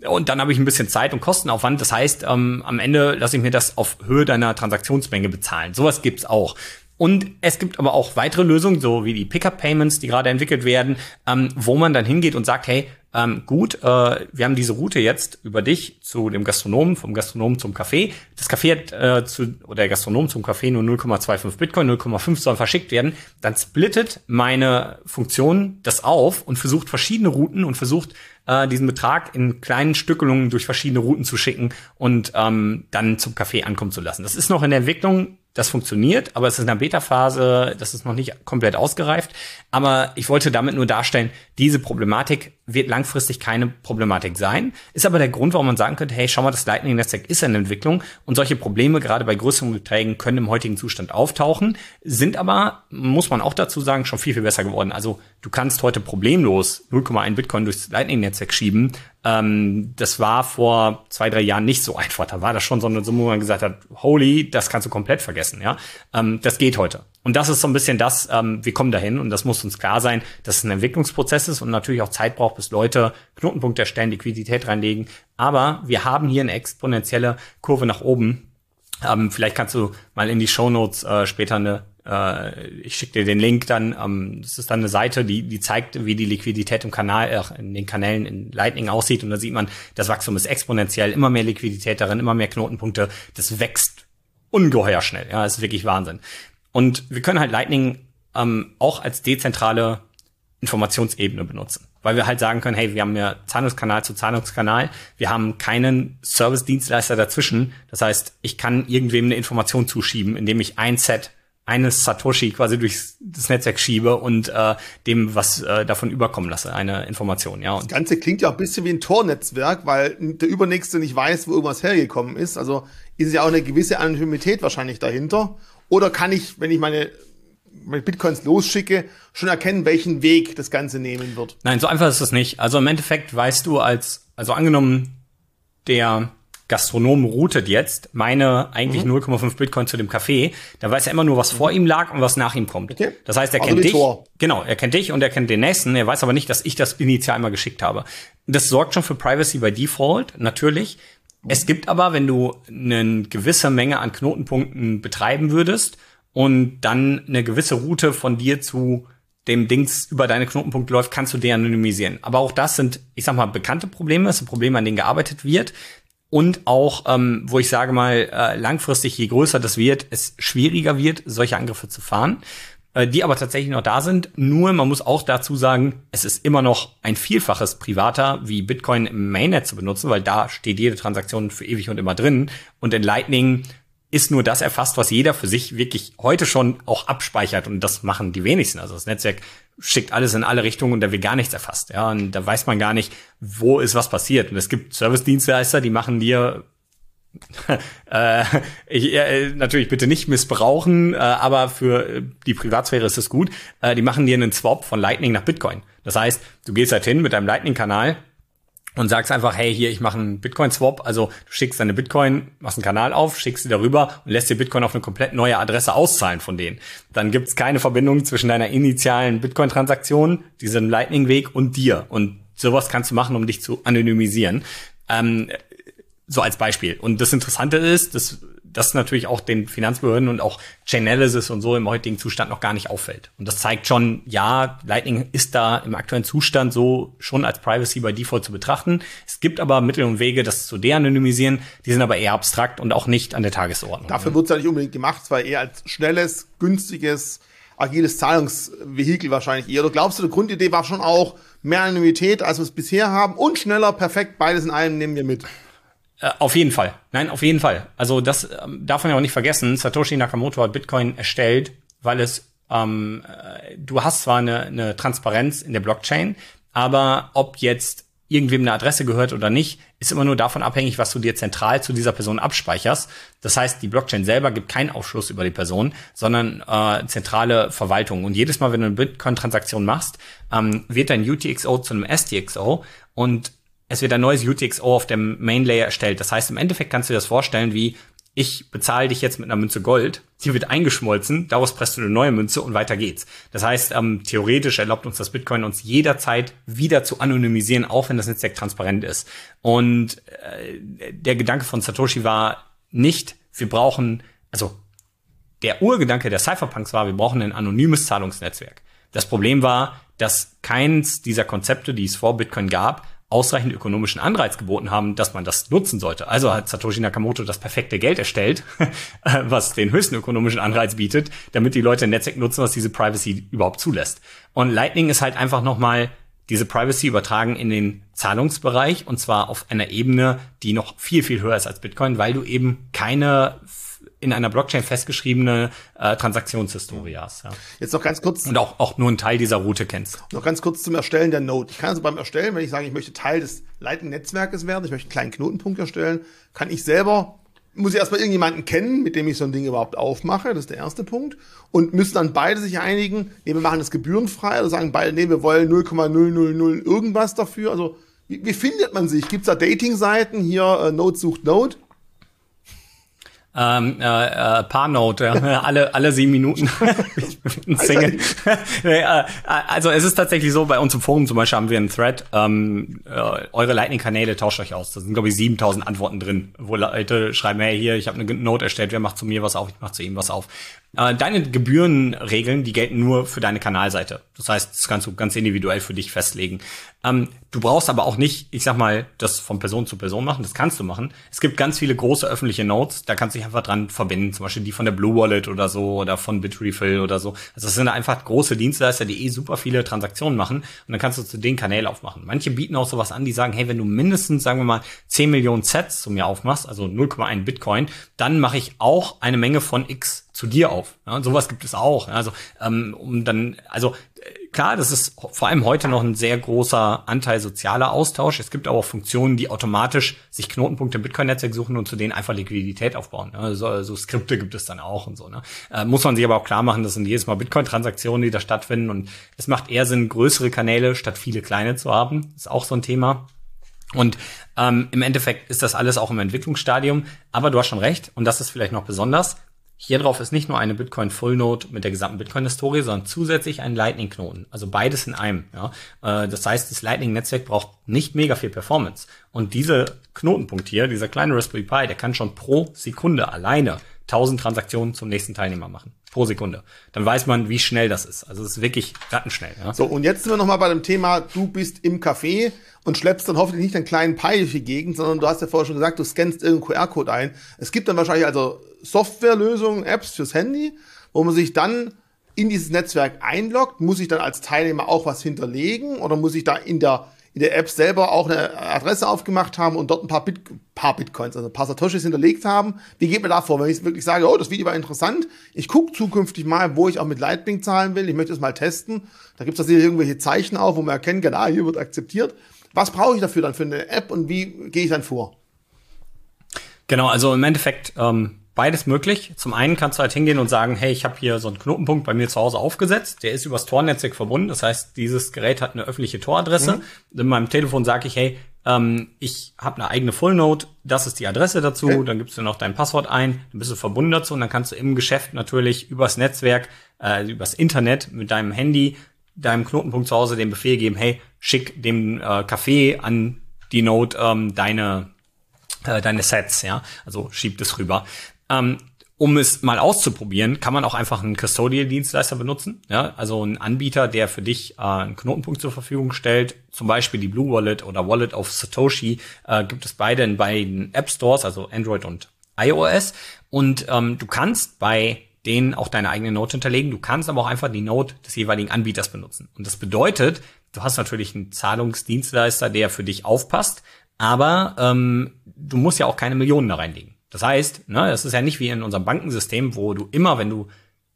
Und dann habe ich ein bisschen Zeit und Kostenaufwand. Das heißt, ähm, am Ende lasse ich mir das auf Höhe deiner Transaktionsmenge bezahlen. Sowas gibt's auch. Und es gibt aber auch weitere Lösungen, so wie die Pickup-Payments, die gerade entwickelt werden, ähm, wo man dann hingeht und sagt, hey, ähm, gut, äh, wir haben diese Route jetzt über dich zu dem Gastronomen, vom Gastronomen zum Café. Das Café hat äh, zu, oder der Gastronom zum Café nur 0,25 Bitcoin, 0,5 soll verschickt werden. Dann splittet meine Funktion das auf und versucht verschiedene Routen und versucht äh, diesen Betrag in kleinen Stückelungen durch verschiedene Routen zu schicken und ähm, dann zum Café ankommen zu lassen. Das ist noch in der Entwicklung. Das funktioniert, aber es ist in der Beta-Phase, das ist noch nicht komplett ausgereift. Aber ich wollte damit nur darstellen, diese Problematik wird langfristig keine Problematik sein. Ist aber der Grund, warum man sagen könnte, hey, schau mal, das Lightning-Netzwerk ist in Entwicklung und solche Probleme gerade bei größeren Beträgen können im heutigen Zustand auftauchen, sind aber, muss man auch dazu sagen, schon viel, viel besser geworden. Also du kannst heute problemlos 0,1 Bitcoin durchs Lightning-Netzwerk schieben. Ähm, das war vor zwei, drei Jahren nicht so einfach. Da war das schon so eine Summe, wo man gesagt hat, holy, das kannst du komplett vergessen. Ja, ähm, Das geht heute. Und das ist so ein bisschen das, ähm, wir kommen dahin und das muss uns klar sein, dass es ein Entwicklungsprozess ist und natürlich auch Zeit braucht, bis Leute Knotenpunkte erstellen, Liquidität reinlegen. Aber wir haben hier eine exponentielle Kurve nach oben. Ähm, vielleicht kannst du mal in die Show Notes äh, später eine äh, ich schicke dir den Link dann. Ähm, das ist dann eine Seite, die, die zeigt, wie die Liquidität im Kanal, äh, in den Kanälen in Lightning aussieht. Und da sieht man, das Wachstum ist exponentiell, immer mehr Liquidität darin, immer mehr Knotenpunkte. Das wächst ungeheuer schnell. Ja, das ist wirklich Wahnsinn. Und wir können halt Lightning ähm, auch als dezentrale Informationsebene benutzen. Weil wir halt sagen können, hey, wir haben ja Zahlungskanal zu Zahlungskanal, wir haben keinen Service-Dienstleister dazwischen. Das heißt, ich kann irgendwem eine Information zuschieben, indem ich ein Set eines Satoshi quasi durch das Netzwerk schiebe und äh, dem was äh, davon überkommen lasse, eine Information. Ja. Und das Ganze klingt ja auch ein bisschen wie ein Tornetzwerk, weil der Übernächste nicht weiß, wo irgendwas hergekommen ist. Also ist ja auch eine gewisse Anonymität wahrscheinlich dahinter. Oder kann ich, wenn ich meine, meine Bitcoins losschicke, schon erkennen, welchen Weg das Ganze nehmen wird? Nein, so einfach ist es nicht. Also im Endeffekt weißt du als, also angenommen, der Gastronom routet jetzt meine eigentlich mhm. 0,5 Bitcoin zu dem Café, da weiß er immer nur, was vor ihm lag und was nach ihm kommt. Okay. Das heißt, er also kennt dich. Tor. Genau, er kennt dich und er kennt den nächsten. Er weiß aber nicht, dass ich das initial mal geschickt habe. Das sorgt schon für Privacy by Default, natürlich. Es gibt aber, wenn du eine gewisse Menge an Knotenpunkten betreiben würdest und dann eine gewisse Route von dir zu dem Dings über deine Knotenpunkte läuft, kannst du de-anonymisieren. Aber auch das sind, ich sag mal, bekannte Probleme, das sind Probleme, an denen gearbeitet wird. Und auch, ähm, wo ich sage mal, äh, langfristig, je größer das wird, es schwieriger wird, solche Angriffe zu fahren. Äh, die aber tatsächlich noch da sind. Nur man muss auch dazu sagen, es ist immer noch ein Vielfaches privater, wie Bitcoin im Mainnet zu benutzen, weil da steht jede Transaktion für ewig und immer drin. Und in Lightning ist nur das erfasst, was jeder für sich wirklich heute schon auch abspeichert. Und das machen die wenigsten. Also das Netzwerk schickt alles in alle Richtungen und da wird gar nichts erfasst. Ja, und da weiß man gar nicht, wo ist was passiert. Und es gibt Service-Dienstleister, die machen dir äh, ich, äh, natürlich bitte nicht missbrauchen, äh, aber für die Privatsphäre ist es gut. Äh, die machen dir einen Swap von Lightning nach Bitcoin. Das heißt, du gehst halt hin mit deinem Lightning-Kanal und sagst einfach, hey, hier, ich mache einen Bitcoin-Swap. Also du schickst deine Bitcoin, machst einen Kanal auf, schickst sie darüber und lässt dir Bitcoin auf eine komplett neue Adresse auszahlen von denen. Dann gibt's keine Verbindung zwischen deiner initialen Bitcoin-Transaktion, diesem Lightning-Weg und dir. Und sowas kannst du machen, um dich zu anonymisieren. Ähm, so als Beispiel. Und das Interessante ist, dass das natürlich auch den Finanzbehörden und auch Chainalysis und so im heutigen Zustand noch gar nicht auffällt. Und das zeigt schon, ja, Lightning ist da im aktuellen Zustand so schon als Privacy by Default zu betrachten. Es gibt aber Mittel und Wege, das zu de-anonymisieren. Die sind aber eher abstrakt und auch nicht an der Tagesordnung. Dafür wird es ja nicht unbedingt gemacht, weil eher als schnelles, günstiges, agiles Zahlungsvehikel wahrscheinlich eher. Oder glaubst du, die Grundidee war schon auch mehr Anonymität, als wir es bisher haben und schneller, perfekt, beides in einem nehmen wir mit? Äh, auf jeden Fall. Nein, auf jeden Fall. Also das ähm, darf man ja auch nicht vergessen. Satoshi Nakamoto hat Bitcoin erstellt, weil es ähm, äh, du hast zwar eine, eine Transparenz in der Blockchain, aber ob jetzt irgendwem eine Adresse gehört oder nicht, ist immer nur davon abhängig, was du dir zentral zu dieser Person abspeicherst. Das heißt, die Blockchain selber gibt keinen Aufschluss über die Person, sondern äh, zentrale Verwaltung. Und jedes Mal, wenn du eine Bitcoin-Transaktion machst, ähm, wird dein UTXO zu einem STXO und es wird ein neues UTXO auf dem Main Layer erstellt. Das heißt, im Endeffekt kannst du dir das vorstellen wie, ich bezahle dich jetzt mit einer Münze Gold, sie wird eingeschmolzen, daraus presst du eine neue Münze und weiter geht's. Das heißt, ähm, theoretisch erlaubt uns das Bitcoin uns jederzeit wieder zu anonymisieren, auch wenn das Netzwerk transparent ist. Und äh, der Gedanke von Satoshi war nicht, wir brauchen, also der Urgedanke der Cypherpunks war, wir brauchen ein anonymes Zahlungsnetzwerk. Das Problem war, dass keins dieser Konzepte, die es vor Bitcoin gab, ausreichend ökonomischen Anreiz geboten haben, dass man das nutzen sollte. Also hat Satoshi Nakamoto das perfekte Geld erstellt, was den höchsten ökonomischen Anreiz bietet, damit die Leute Netzwerk nutzen, was diese Privacy überhaupt zulässt. Und Lightning ist halt einfach nochmal diese Privacy übertragen in den Zahlungsbereich und zwar auf einer Ebene, die noch viel, viel höher ist als Bitcoin, weil du eben keine in einer Blockchain festgeschriebene äh, Transaktionshistorie hast. Ja. Jetzt noch ganz kurz. Und auch, auch nur einen Teil dieser Route kennst. Noch ganz kurz zum Erstellen der Node. Ich kann also beim Erstellen, wenn ich sage, ich möchte Teil des Lightning-Netzwerkes werden, ich möchte einen kleinen Knotenpunkt erstellen, kann ich selber muss ich erstmal irgendjemanden kennen, mit dem ich so ein Ding überhaupt aufmache. Das ist der erste Punkt. Und müssen dann beide sich einigen, nee, wir machen das gebührenfrei oder sagen beide, nee, wir wollen 0,000 irgendwas dafür. Also, wie, wie findet man sich? Gibt's da Dating-Seiten? Hier, äh, Node sucht Node? Ähm, äh, äh, Paarnote, ja. alle alle sieben Minuten Single. Äh, also es ist tatsächlich so, bei uns im Forum zum Beispiel haben wir einen Thread, ähm, äh, eure Lightning-Kanäle tauscht euch aus. Da sind, glaube ich, 7000 Antworten drin, wo Leute schreiben, hey, hier, ich habe eine Note erstellt, wer macht zu mir was auf, ich mache zu ihm was auf. Äh, deine Gebührenregeln, die gelten nur für deine Kanalseite. Das heißt, das kannst du ganz individuell für dich festlegen. Ähm, du brauchst aber auch nicht, ich sag mal, das von Person zu Person machen. Das kannst du machen. Es gibt ganz viele große öffentliche Nodes, da kannst du dich einfach dran verbinden. Zum Beispiel die von der Blue Wallet oder so oder von Bitrefill oder so. Also das sind einfach große Dienstleister, die eh super viele Transaktionen machen. Und dann kannst du zu den Kanälen aufmachen. Manche bieten auch sowas an, die sagen, hey, wenn du mindestens, sagen wir mal, 10 Millionen Sets zu mir aufmachst, also 0,1 Bitcoin, dann mache ich auch eine Menge von X zu dir auf. Ja, und sowas gibt es auch. Also ähm, um dann, also äh, klar, das ist vor allem heute noch ein sehr großer Anteil sozialer Austausch. Es gibt aber auch Funktionen, die automatisch sich Knotenpunkte im Bitcoin-Netzwerk suchen und zu denen einfach Liquidität aufbauen. Ja, so, so Skripte gibt es dann auch und so. Ne? Äh, muss man sich aber auch klar machen, das sind jedes Mal Bitcoin-Transaktionen, die da stattfinden und es macht eher Sinn, größere Kanäle statt viele kleine zu haben. Ist auch so ein Thema. Und ähm, im Endeffekt ist das alles auch im Entwicklungsstadium. Aber du hast schon recht, und das ist vielleicht noch besonders. Hier drauf ist nicht nur eine Bitcoin Full Node mit der gesamten Bitcoin-Historie, sondern zusätzlich ein Lightning-Knoten. Also beides in einem. Ja. Äh, das heißt, das Lightning-Netzwerk braucht nicht mega viel Performance. Und dieser Knotenpunkt hier, dieser kleine Raspberry Pi, der kann schon pro Sekunde alleine 1000 Transaktionen zum nächsten Teilnehmer machen. Pro Sekunde. Dann weiß man, wie schnell das ist. Also es ist wirklich rattenschnell. Ja. So, und jetzt sind wir nochmal bei dem Thema, du bist im Café und schleppst dann hoffentlich nicht einen kleinen Pi durch die Gegend, sondern du hast ja vorher schon gesagt, du scannst irgendeinen QR-Code ein. Es gibt dann wahrscheinlich also Softwarelösungen, Apps fürs Handy, wo man sich dann in dieses Netzwerk einloggt. Muss ich dann als Teilnehmer auch was hinterlegen oder muss ich da in der in der App selber auch eine Adresse aufgemacht haben und dort ein paar, Bit paar Bitcoins, also ein paar Satoshis hinterlegt haben. Wie geht man da vor, wenn ich wirklich sage, oh, das Video war interessant, ich gucke zukünftig mal, wo ich auch mit Lightning zahlen will, ich möchte es mal testen. Da gibt es da irgendwelche Zeichen auf, wo man erkennen kann, ah, hier wird akzeptiert. Was brauche ich dafür dann für eine App und wie gehe ich dann vor? Genau, also im Endeffekt ähm, beides möglich. Zum einen kannst du halt hingehen und sagen, hey, ich habe hier so einen Knotenpunkt bei mir zu Hause aufgesetzt, der ist übers Tor-Netzwerk verbunden. Das heißt, dieses Gerät hat eine öffentliche Toradresse. Mhm. In meinem Telefon sage ich, hey, ähm, ich habe eine eigene Full Node, das ist die Adresse dazu, okay. dann gibst du noch dein Passwort ein, dann bist du verbunden dazu und dann kannst du im Geschäft natürlich übers Netzwerk, äh, übers Internet mit deinem Handy, deinem Knotenpunkt zu Hause den Befehl geben, hey, schick dem äh, Café an die Node ähm, deine äh, deine Sets, ja, also schieb das rüber. Ähm, um es mal auszuprobieren, kann man auch einfach einen Custodial-Dienstleister benutzen. Ja, also einen Anbieter, der für dich äh, einen Knotenpunkt zur Verfügung stellt. Zum Beispiel die Blue Wallet oder Wallet of Satoshi äh, gibt es beide in beiden App Stores, also Android und iOS. Und ähm, du kannst bei denen auch deine eigene Note hinterlegen. Du kannst aber auch einfach die Note des jeweiligen Anbieters benutzen. Und das bedeutet, du hast natürlich einen Zahlungsdienstleister, der für dich aufpasst, aber ähm, du musst ja auch keine Millionen da reinlegen. Das heißt, ne, das ist ja nicht wie in unserem Bankensystem, wo du immer, wenn du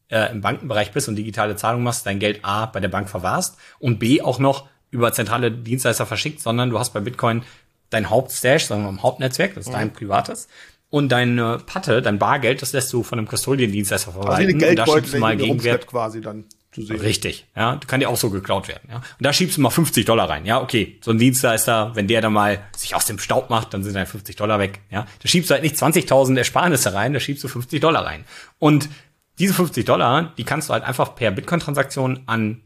äh, im Bankenbereich bist und digitale Zahlung machst, dein Geld A bei der Bank verwahrst und B auch noch über zentrale Dienstleister verschickt, sondern du hast bei Bitcoin dein Hauptstash, sagen wir mal Hauptnetzwerk, das ist dein mhm. privates. Und deine Patte, dein Bargeld, das lässt du von einem Custodian-Dienstleister verwalten. Also und da schiebst du mal Gegenwert quasi dann zu sehen. Richtig, ja. Kann dir auch so geklaut werden, ja. Und da schiebst du mal 50 Dollar rein, ja. Okay, so ein Dienstleister, wenn der dann mal sich aus dem Staub macht, dann sind deine 50 Dollar weg, ja. Da schiebst du halt nicht 20.000 Ersparnisse rein, da schiebst du 50 Dollar rein. Und diese 50 Dollar, die kannst du halt einfach per Bitcoin-Transaktion an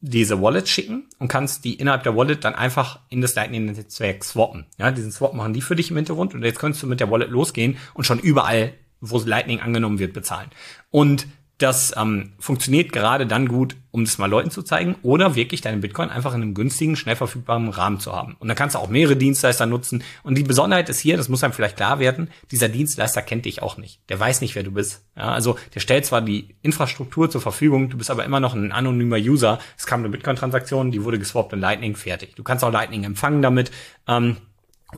diese Wallet schicken und kannst die innerhalb der Wallet dann einfach in das Lightning-Netzwerk swappen. Ja, diesen Swap machen die für dich im Hintergrund und jetzt könntest du mit der Wallet losgehen und schon überall, wo Lightning angenommen wird, bezahlen. Und das ähm, funktioniert gerade dann gut, um das mal Leuten zu zeigen oder wirklich deinen Bitcoin einfach in einem günstigen, schnell verfügbaren Rahmen zu haben. Und dann kannst du auch mehrere Dienstleister nutzen. Und die Besonderheit ist hier, das muss einem vielleicht klar werden, dieser Dienstleister kennt dich auch nicht. Der weiß nicht, wer du bist. Ja, also der stellt zwar die Infrastruktur zur Verfügung, du bist aber immer noch ein anonymer User. Es kam eine Bitcoin-Transaktion, die wurde geswappt in Lightning, fertig. Du kannst auch Lightning empfangen damit. Ähm,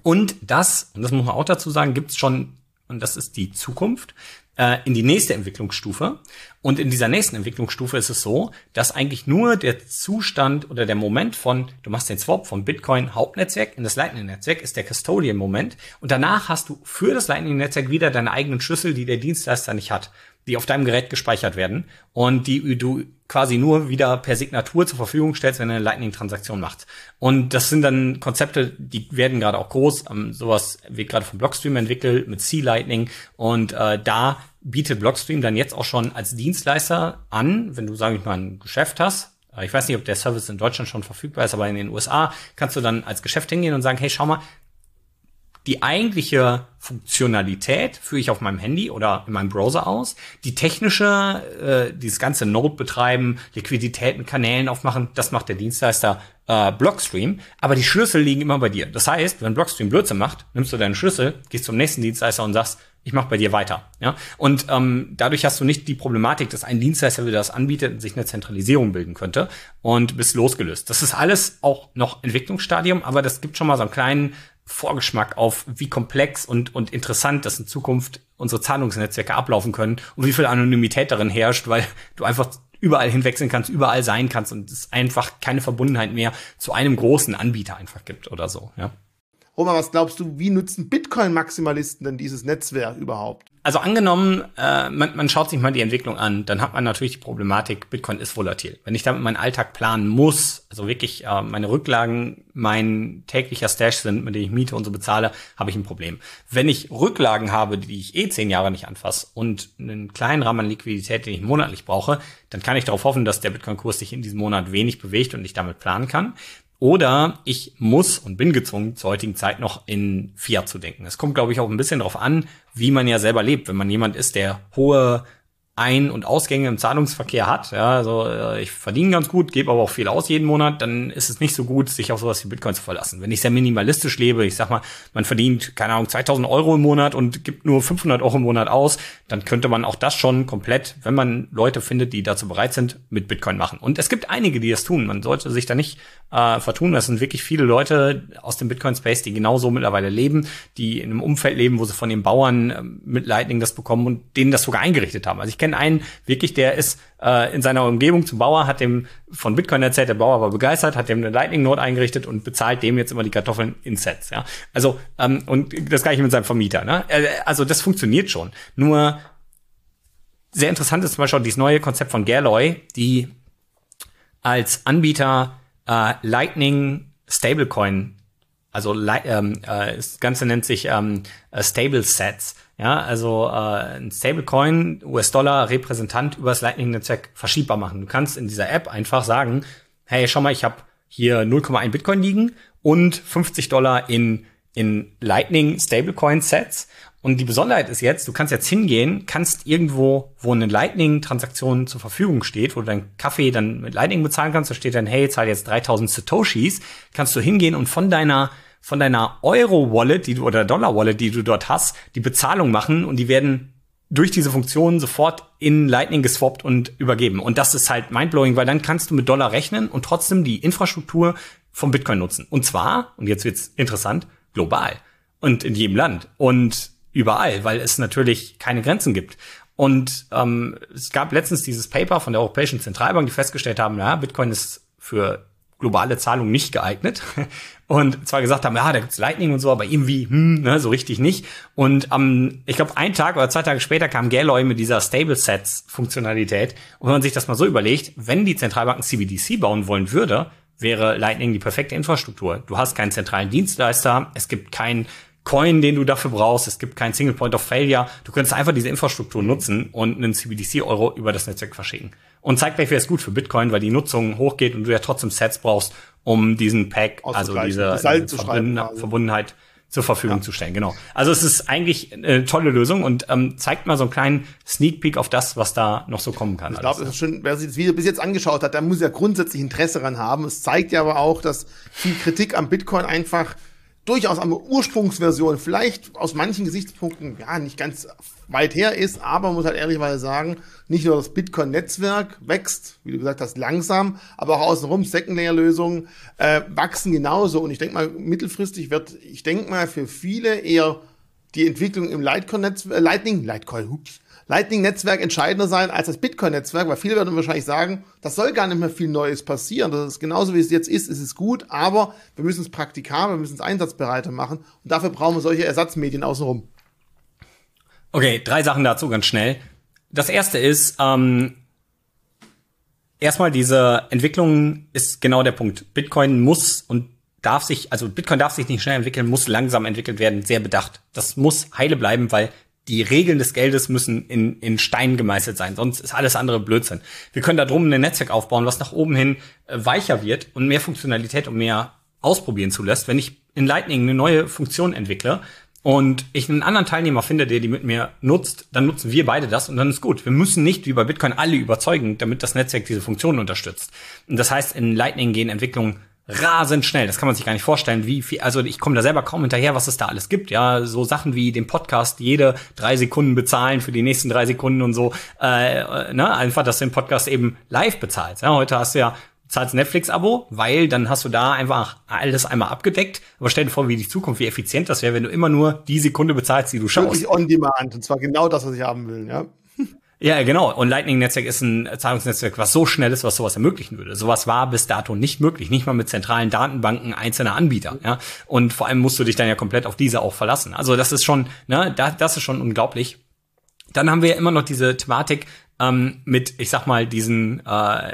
und das, und das muss man auch dazu sagen, gibt's schon, und das ist die Zukunft, äh, in die nächste Entwicklungsstufe. Und in dieser nächsten Entwicklungsstufe ist es so, dass eigentlich nur der Zustand oder der Moment von, du machst den Swap vom Bitcoin Hauptnetzwerk in das Lightning-Netzwerk, ist der Custodian-Moment. Und danach hast du für das Lightning-Netzwerk wieder deine eigenen Schlüssel, die der Dienstleister nicht hat die auf deinem Gerät gespeichert werden und die du quasi nur wieder per Signatur zur Verfügung stellst, wenn du eine Lightning-Transaktion machst. Und das sind dann Konzepte, die werden gerade auch groß. Ähm, sowas wird gerade von Blockstream entwickelt mit C-Lightning und äh, da bietet Blockstream dann jetzt auch schon als Dienstleister an, wenn du, sage ich mal, ein Geschäft hast, äh, ich weiß nicht, ob der Service in Deutschland schon verfügbar ist, aber in den USA kannst du dann als Geschäft hingehen und sagen, hey, schau mal, die eigentliche Funktionalität führe ich auf meinem Handy oder in meinem Browser aus. Die technische, äh, dieses ganze Node betreiben, Liquiditäten, Kanälen aufmachen, das macht der Dienstleister äh, Blockstream. Aber die Schlüssel liegen immer bei dir. Das heißt, wenn Blockstream Blödsinn macht, nimmst du deinen Schlüssel, gehst zum nächsten Dienstleister und sagst, ich mache bei dir weiter. Ja? Und ähm, dadurch hast du nicht die Problematik, dass ein Dienstleister wieder das anbietet und sich eine Zentralisierung bilden könnte und bist losgelöst. Das ist alles auch noch Entwicklungsstadium, aber das gibt schon mal so einen kleinen Vorgeschmack auf, wie komplex und, und interessant das in Zukunft unsere Zahlungsnetzwerke ablaufen können und wie viel Anonymität darin herrscht, weil du einfach überall hinwechseln kannst, überall sein kannst und es einfach keine Verbundenheit mehr zu einem großen Anbieter einfach gibt oder so, ja. Roman, was glaubst du, wie nutzen Bitcoin-Maximalisten denn dieses Netzwerk überhaupt? Also angenommen, äh, man, man schaut sich mal die Entwicklung an, dann hat man natürlich die Problematik, Bitcoin ist volatil. Wenn ich damit meinen Alltag planen muss, also wirklich äh, meine Rücklagen mein täglicher Stash sind, mit dem ich Miete und so bezahle, habe ich ein Problem. Wenn ich Rücklagen habe, die ich eh zehn Jahre nicht anfasse und einen kleinen Rahmen an Liquidität, den ich monatlich brauche, dann kann ich darauf hoffen, dass der Bitcoin-Kurs sich in diesem Monat wenig bewegt und ich damit planen kann. Oder ich muss und bin gezwungen, zur heutigen Zeit noch in Fiat zu denken. Es kommt, glaube ich, auch ein bisschen darauf an, wie man ja selber lebt. Wenn man jemand ist, der hohe ein- und Ausgänge im Zahlungsverkehr hat, ja, also äh, ich verdiene ganz gut, gebe aber auch viel aus jeden Monat, dann ist es nicht so gut, sich auf sowas wie Bitcoin zu verlassen. Wenn ich sehr minimalistisch lebe, ich sag mal, man verdient, keine Ahnung, 2000 Euro im Monat und gibt nur 500 Euro im Monat aus, dann könnte man auch das schon komplett, wenn man Leute findet, die dazu bereit sind, mit Bitcoin machen. Und es gibt einige, die das tun. Man sollte sich da nicht äh, vertun. Das sind wirklich viele Leute aus dem Bitcoin-Space, die genauso mittlerweile leben, die in einem Umfeld leben, wo sie von den Bauern äh, mit Lightning das bekommen und denen das sogar eingerichtet haben. Also ich kenne einen wirklich, der ist äh, in seiner Umgebung zum Bauer, hat dem von Bitcoin erzählt, der Bauer war begeistert, hat dem eine Lightning-Node eingerichtet und bezahlt dem jetzt immer die Kartoffeln in Sets. Ja? Also, ähm, und das gleiche mit seinem Vermieter. Ne? Äh, also das funktioniert schon. Nur sehr interessant ist zum Beispiel dieses neue Konzept von Gerloy, die als Anbieter äh, Lightning Stablecoin also ähm, äh, das Ganze nennt sich ähm, äh, Stable Sets. Ja, also äh, ein Stablecoin, US-Dollar Repräsentant über das Lightning-Netzwerk verschiebbar machen. Du kannst in dieser App einfach sagen, hey, schau mal, ich habe hier 0,1 Bitcoin liegen und 50 Dollar in in Lightning Stablecoin Sets. Und die Besonderheit ist jetzt, du kannst jetzt hingehen, kannst irgendwo, wo eine Lightning-Transaktion zur Verfügung steht, wo du deinen Kaffee dann mit Lightning bezahlen kannst, da steht dann, hey, zahl jetzt 3000 Satoshis, kannst du hingehen und von deiner von deiner Euro-Wallet, die du oder Dollar-Wallet, die du dort hast, die Bezahlung machen und die werden durch diese Funktion sofort in Lightning geswappt und übergeben. Und das ist halt mindblowing, weil dann kannst du mit Dollar rechnen und trotzdem die Infrastruktur vom Bitcoin nutzen. Und zwar, und jetzt wird's interessant, global und in jedem Land und überall, weil es natürlich keine Grenzen gibt. Und ähm, es gab letztens dieses Paper von der Europäischen Zentralbank, die festgestellt haben, ja, Bitcoin ist für globale Zahlung nicht geeignet. Und zwar gesagt haben, ja, da gibt's Lightning und so, aber irgendwie, hm, ne, so richtig nicht. Und am, ich glaube, ein Tag oder zwei Tage später kam Galloy mit dieser Stable Sets Funktionalität. Und wenn man sich das mal so überlegt, wenn die Zentralbanken CBDC bauen wollen würde, wäre Lightning die perfekte Infrastruktur. Du hast keinen zentralen Dienstleister, es gibt keinen Coin, den du dafür brauchst, es gibt keinen Single Point of Failure. Du könntest einfach diese Infrastruktur nutzen und einen CBDC-Euro über das Netzwerk verschicken. Und zeitgleich wäre es gut für Bitcoin, weil die Nutzung hochgeht und du ja trotzdem Sets brauchst, um diesen Pack, also diese, diese Verbunden Verbundenheit zur Verfügung ja. zu stellen. Genau. Also es ist eigentlich eine tolle Lösung und ähm, zeigt mal so einen kleinen Sneak Peek auf das, was da noch so kommen kann. Ich glaube, das ist schon, wer sich das Video bis jetzt angeschaut hat, der muss ja grundsätzlich Interesse daran haben. Es zeigt ja aber auch, dass viel Kritik am Bitcoin einfach durchaus der Ursprungsversion vielleicht aus manchen Gesichtspunkten ja nicht ganz weit her ist, aber man muss halt ehrlicherweise sagen, nicht nur das Bitcoin-Netzwerk wächst, wie du gesagt hast, langsam, aber auch außenrum Second-Layer-Lösungen äh, wachsen genauso. Und ich denke mal, mittelfristig wird, ich denke mal, für viele eher die Entwicklung im Litecoin-Netz, äh, Lightning, Litecoin, hups, Lightning-Netzwerk entscheidender sein als das Bitcoin-Netzwerk, weil viele werden wahrscheinlich sagen, das soll gar nicht mehr viel Neues passieren. Das ist genauso wie es jetzt ist, ist es gut, aber wir müssen es praktikabel, wir müssen es einsatzbereiter machen und dafür brauchen wir solche Ersatzmedien außenrum. Okay, drei Sachen dazu ganz schnell. Das erste ist, ähm, erstmal diese Entwicklung ist genau der Punkt. Bitcoin muss und darf sich, also Bitcoin darf sich nicht schnell entwickeln, muss langsam entwickelt werden, sehr bedacht. Das muss heile bleiben, weil die Regeln des Geldes müssen in, in Stein gemeißelt sein, sonst ist alles andere Blödsinn. Wir können da drum ein Netzwerk aufbauen, was nach oben hin äh, weicher wird und mehr Funktionalität und mehr ausprobieren zulässt. Wenn ich in Lightning eine neue Funktion entwickle, und ich einen anderen Teilnehmer finde, der die mit mir nutzt, dann nutzen wir beide das und dann ist gut. Wir müssen nicht wie bei Bitcoin alle überzeugen, damit das Netzwerk diese Funktionen unterstützt. Und das heißt, in Lightning gehen Entwicklungen rasend schnell. Das kann man sich gar nicht vorstellen, wie viel, also ich komme da selber kaum hinterher, was es da alles gibt. Ja, so Sachen wie den Podcast jede drei Sekunden bezahlen für die nächsten drei Sekunden und so. Äh, ne? Einfach, dass du den Podcast eben live bezahlst. Ja, heute hast du ja zahlst Netflix-Abo, weil dann hast du da einfach alles einmal abgedeckt. Aber stell dir vor, wie die Zukunft, wie effizient das wäre, wenn du immer nur die Sekunde bezahlst, die du schaust. Wirklich on demand. Und zwar genau das, was ich haben will, ja. Ja, genau. Und Lightning-Netzwerk ist ein Zahlungsnetzwerk, was so schnell ist, was sowas ermöglichen würde. Sowas war bis dato nicht möglich, nicht mal mit zentralen Datenbanken einzelner Anbieter. Ja, und vor allem musst du dich dann ja komplett auf diese auch verlassen. Also das ist schon, ne, das, das ist schon unglaublich. Dann haben wir ja immer noch diese Thematik ähm, mit, ich sag mal, diesen äh,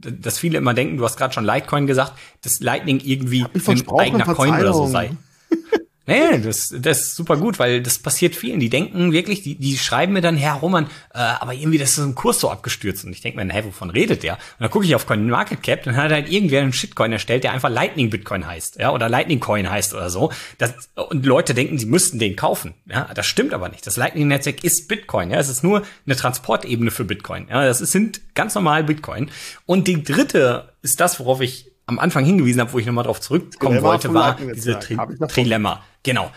dass viele immer denken, du hast gerade schon Litecoin gesagt, dass Lightning irgendwie ein eigener Coin oder so sei. Nee, das, das ist super gut, weil das passiert vielen. Die denken wirklich, die, die schreiben mir dann, Herr Roman, äh, aber irgendwie, das ist ein Kurs so abgestürzt. Und ich denke mir, hä, wovon redet der? Und dann gucke ich auf CoinMarketCap, dann hat halt irgendwer einen Shitcoin erstellt, der einfach Lightning Bitcoin heißt, ja, oder Lightning Coin heißt oder so. Das, und Leute denken, sie müssten den kaufen. Ja, das stimmt aber nicht. Das Lightning-Netzwerk ist Bitcoin, ja. Es ist nur eine Transportebene für Bitcoin. Ja, das sind ganz normal Bitcoin. Und die dritte ist das, worauf ich am Anfang hingewiesen habe, wo ich nochmal drauf zurückkommen Dilemma wollte, war diese Tri Trilemma. Genau.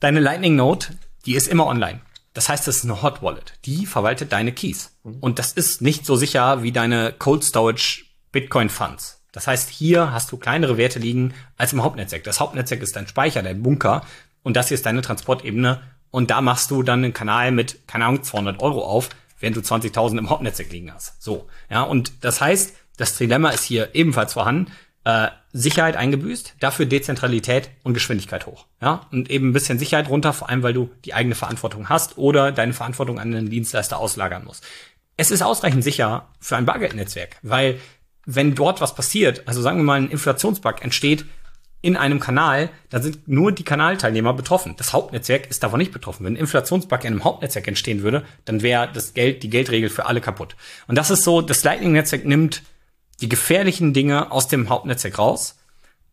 Deine Lightning Note, die ist immer online. Das heißt, das ist eine Hot Wallet. Die verwaltet deine Keys. Mhm. Und das ist nicht so sicher wie deine Cold Storage Bitcoin Funds. Das heißt, hier hast du kleinere Werte liegen als im Hauptnetzwerk. Das Hauptnetzwerk ist dein Speicher, dein Bunker. Und das hier ist deine Transportebene. Und da machst du dann einen Kanal mit, keine Ahnung, 200 Euro auf, während du 20.000 im Hauptnetzwerk liegen hast. So. Ja. Und das heißt, das Trilemma ist hier ebenfalls vorhanden. Äh, Sicherheit eingebüßt, dafür Dezentralität und Geschwindigkeit hoch. Ja, und eben ein bisschen Sicherheit runter, vor allem weil du die eigene Verantwortung hast oder deine Verantwortung an den Dienstleister auslagern musst. Es ist ausreichend sicher für ein Bargeldnetzwerk, weil wenn dort was passiert, also sagen wir mal ein Inflationsbug entsteht in einem Kanal, dann sind nur die Kanalteilnehmer betroffen. Das Hauptnetzwerk ist davon nicht betroffen. Wenn ein Inflationsbug in einem Hauptnetzwerk entstehen würde, dann wäre das Geld, die Geldregel für alle kaputt. Und das ist so, das Lightning-Netzwerk nimmt die gefährlichen Dinge aus dem Hauptnetzwerk raus.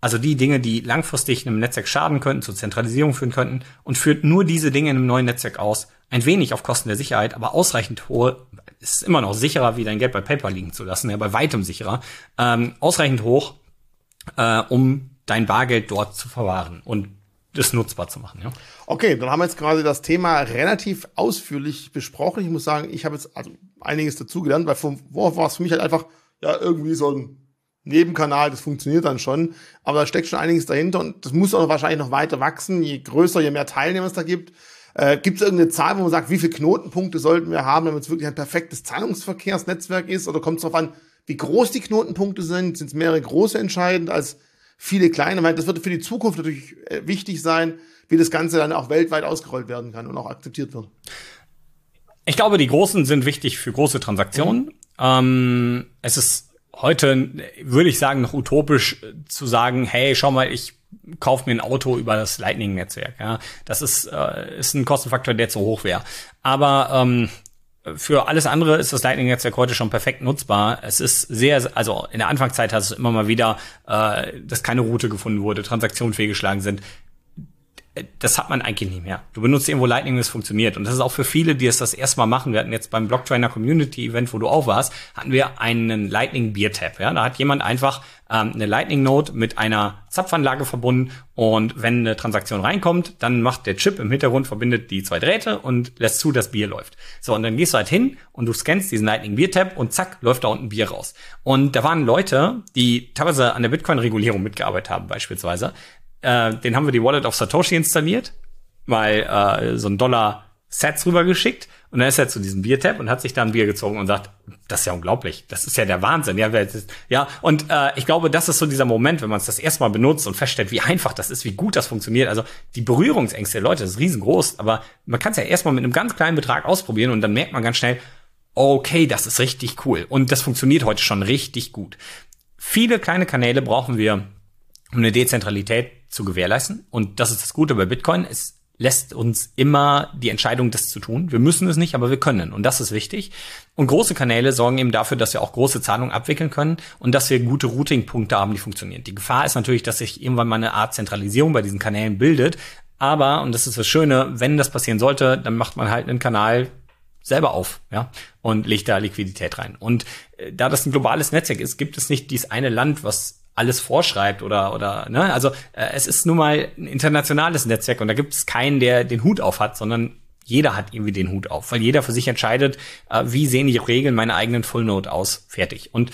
Also die Dinge, die langfristig einem Netzwerk schaden könnten, zur Zentralisierung führen könnten und führt nur diese Dinge in einem neuen Netzwerk aus. Ein wenig auf Kosten der Sicherheit, aber ausreichend hohe, ist immer noch sicherer, wie dein Geld bei PayPal liegen zu lassen, ja, bei weitem sicherer, ähm, ausreichend hoch, äh, um dein Bargeld dort zu verwahren und das nutzbar zu machen. Ja. Okay, dann haben wir jetzt quasi das Thema relativ ausführlich besprochen. Ich muss sagen, ich habe jetzt also einiges dazugelernt, weil Wurf war es für mich halt einfach ja, irgendwie so ein Nebenkanal, das funktioniert dann schon. Aber da steckt schon einiges dahinter und das muss auch wahrscheinlich noch weiter wachsen. Je größer, je mehr Teilnehmer es da gibt. Äh, gibt es irgendeine Zahl, wo man sagt, wie viele Knotenpunkte sollten wir haben, damit es wirklich ein perfektes Zahlungsverkehrsnetzwerk ist? Oder kommt es darauf an, wie groß die Knotenpunkte sind? Sind es mehrere große entscheidend als viele kleine? Weil das wird für die Zukunft natürlich äh, wichtig sein, wie das Ganze dann auch weltweit ausgerollt werden kann und auch akzeptiert wird. Ich glaube, die großen sind wichtig für große Transaktionen. Mhm. Ähm, es ist heute, würde ich sagen, noch utopisch zu sagen, hey, schau mal, ich kauf mir ein Auto über das Lightning-Netzwerk. Ja, das ist, äh, ist ein Kostenfaktor, der zu hoch wäre. Aber ähm, für alles andere ist das Lightning-Netzwerk heute schon perfekt nutzbar. Es ist sehr, also in der Anfangszeit hast du immer mal wieder, äh, dass keine Route gefunden wurde, Transaktionen fehlgeschlagen sind das hat man eigentlich nicht mehr. Du benutzt irgendwo Lightning, das funktioniert. Und das ist auch für viele, die es das erste Mal machen. Wir hatten jetzt beim Blocktrainer Community Event, wo du auch warst, hatten wir einen Lightning Beer Tap. Ja, da hat jemand einfach ähm, eine Lightning Node mit einer Zapfanlage verbunden. Und wenn eine Transaktion reinkommt, dann macht der Chip im Hintergrund, verbindet die zwei Drähte und lässt zu, dass Bier läuft. So, und dann gehst du halt hin und du scannst diesen Lightning Beer Tap und zack, läuft da unten Bier raus. Und da waren Leute, die teilweise an der Bitcoin-Regulierung mitgearbeitet haben, beispielsweise, äh, den haben wir die Wallet auf Satoshi installiert, weil äh, so ein Dollar Sets rübergeschickt und dann ist er zu diesem Biertab und hat sich da ein Bier gezogen und sagt, das ist ja unglaublich, das ist ja der Wahnsinn. Ja, ja und äh, ich glaube, das ist so dieser Moment, wenn man es das erstmal benutzt und feststellt, wie einfach das ist, wie gut das funktioniert. Also die Berührungsängste der Leute, das ist riesengroß, aber man kann es ja erstmal mit einem ganz kleinen Betrag ausprobieren und dann merkt man ganz schnell, okay, das ist richtig cool und das funktioniert heute schon richtig gut. Viele kleine Kanäle brauchen wir, um eine Dezentralität zu gewährleisten und das ist das Gute bei Bitcoin. Es lässt uns immer die Entscheidung, das zu tun. Wir müssen es nicht, aber wir können. Und das ist wichtig. Und große Kanäle sorgen eben dafür, dass wir auch große Zahlungen abwickeln können und dass wir gute Routing-Punkte haben, die funktionieren. Die Gefahr ist natürlich, dass sich irgendwann mal eine Art Zentralisierung bei diesen Kanälen bildet. Aber, und das ist das Schöne, wenn das passieren sollte, dann macht man halt einen Kanal selber auf, ja, und legt da Liquidität rein. Und äh, da das ein globales Netzwerk ist, gibt es nicht dieses eine Land, was alles vorschreibt oder oder ne also äh, es ist nun mal ein internationales Netzwerk und da gibt es keinen der den Hut auf hat sondern jeder hat irgendwie den Hut auf weil jeder für sich entscheidet äh, wie sehen die Regeln meiner eigenen Full Node aus fertig und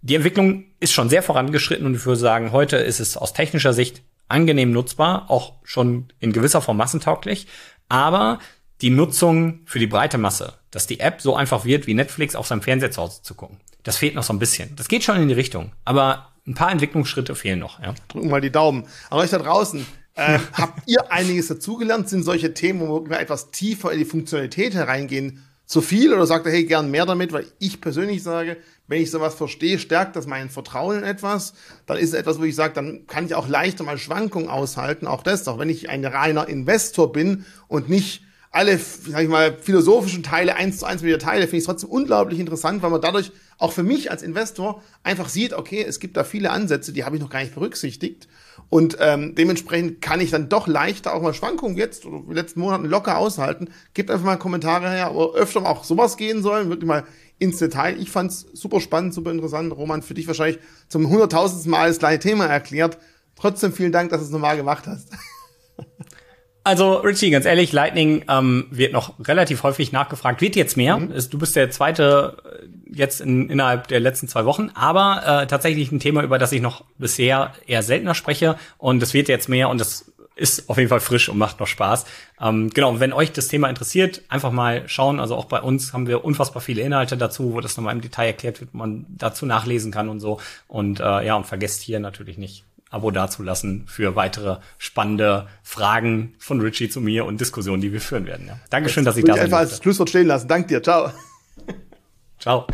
die Entwicklung ist schon sehr vorangeschritten und ich würde sagen heute ist es aus technischer Sicht angenehm nutzbar auch schon in gewisser Form massentauglich aber die Nutzung für die breite Masse, dass die App so einfach wird, wie Netflix auf seinem Fernseher zu Hause zu gucken. Das fehlt noch so ein bisschen. Das geht schon in die Richtung. Aber ein paar Entwicklungsschritte fehlen noch. Ja. Drücken mal die Daumen. An euch da draußen, äh, habt ihr einiges dazugelernt? Sind solche Themen, wo wir etwas tiefer in die Funktionalität hereingehen, zu viel? Oder sagt ihr, hey, gern mehr damit? Weil ich persönlich sage, wenn ich sowas verstehe, stärkt das mein Vertrauen in etwas. Dann ist es etwas, wo ich sage, dann kann ich auch leichter mal Schwankungen aushalten. Auch das, auch wenn ich ein reiner Investor bin und nicht alle, sag ich mal, philosophischen Teile eins zu eins mit der Teile, finde ich trotzdem unglaublich interessant, weil man dadurch auch für mich als Investor einfach sieht, okay, es gibt da viele Ansätze, die habe ich noch gar nicht berücksichtigt. Und ähm, dementsprechend kann ich dann doch leichter auch mal Schwankungen jetzt oder in den letzten Monaten locker aushalten. Gebt einfach mal Kommentare her, aber öfter auch sowas gehen sollen, wirklich mal ins Detail. Ich fand's super spannend, super interessant. Roman, für dich wahrscheinlich zum hunderttausendsten Mal das gleiche Thema erklärt. Trotzdem vielen Dank, dass du es nochmal gemacht hast. Also Richie, ganz ehrlich, Lightning ähm, wird noch relativ häufig nachgefragt. Wird jetzt mehr. Mhm. Du bist der zweite äh, jetzt in, innerhalb der letzten zwei Wochen, aber äh, tatsächlich ein Thema, über das ich noch bisher eher seltener spreche. Und es wird jetzt mehr und das ist auf jeden Fall frisch und macht noch Spaß. Ähm, genau, wenn euch das Thema interessiert, einfach mal schauen. Also auch bei uns haben wir unfassbar viele Inhalte dazu, wo das nochmal im Detail erklärt wird, man dazu nachlesen kann und so. Und äh, ja, und vergesst hier natürlich nicht Abo dazulassen für weitere spannende Fragen von Richie zu mir und Diskussionen, die wir führen werden. Ja. Dankeschön, Jetzt dass ich da bin. Ich einfach als Schlusswort stehen lassen. Dank dir. Ciao. Ciao.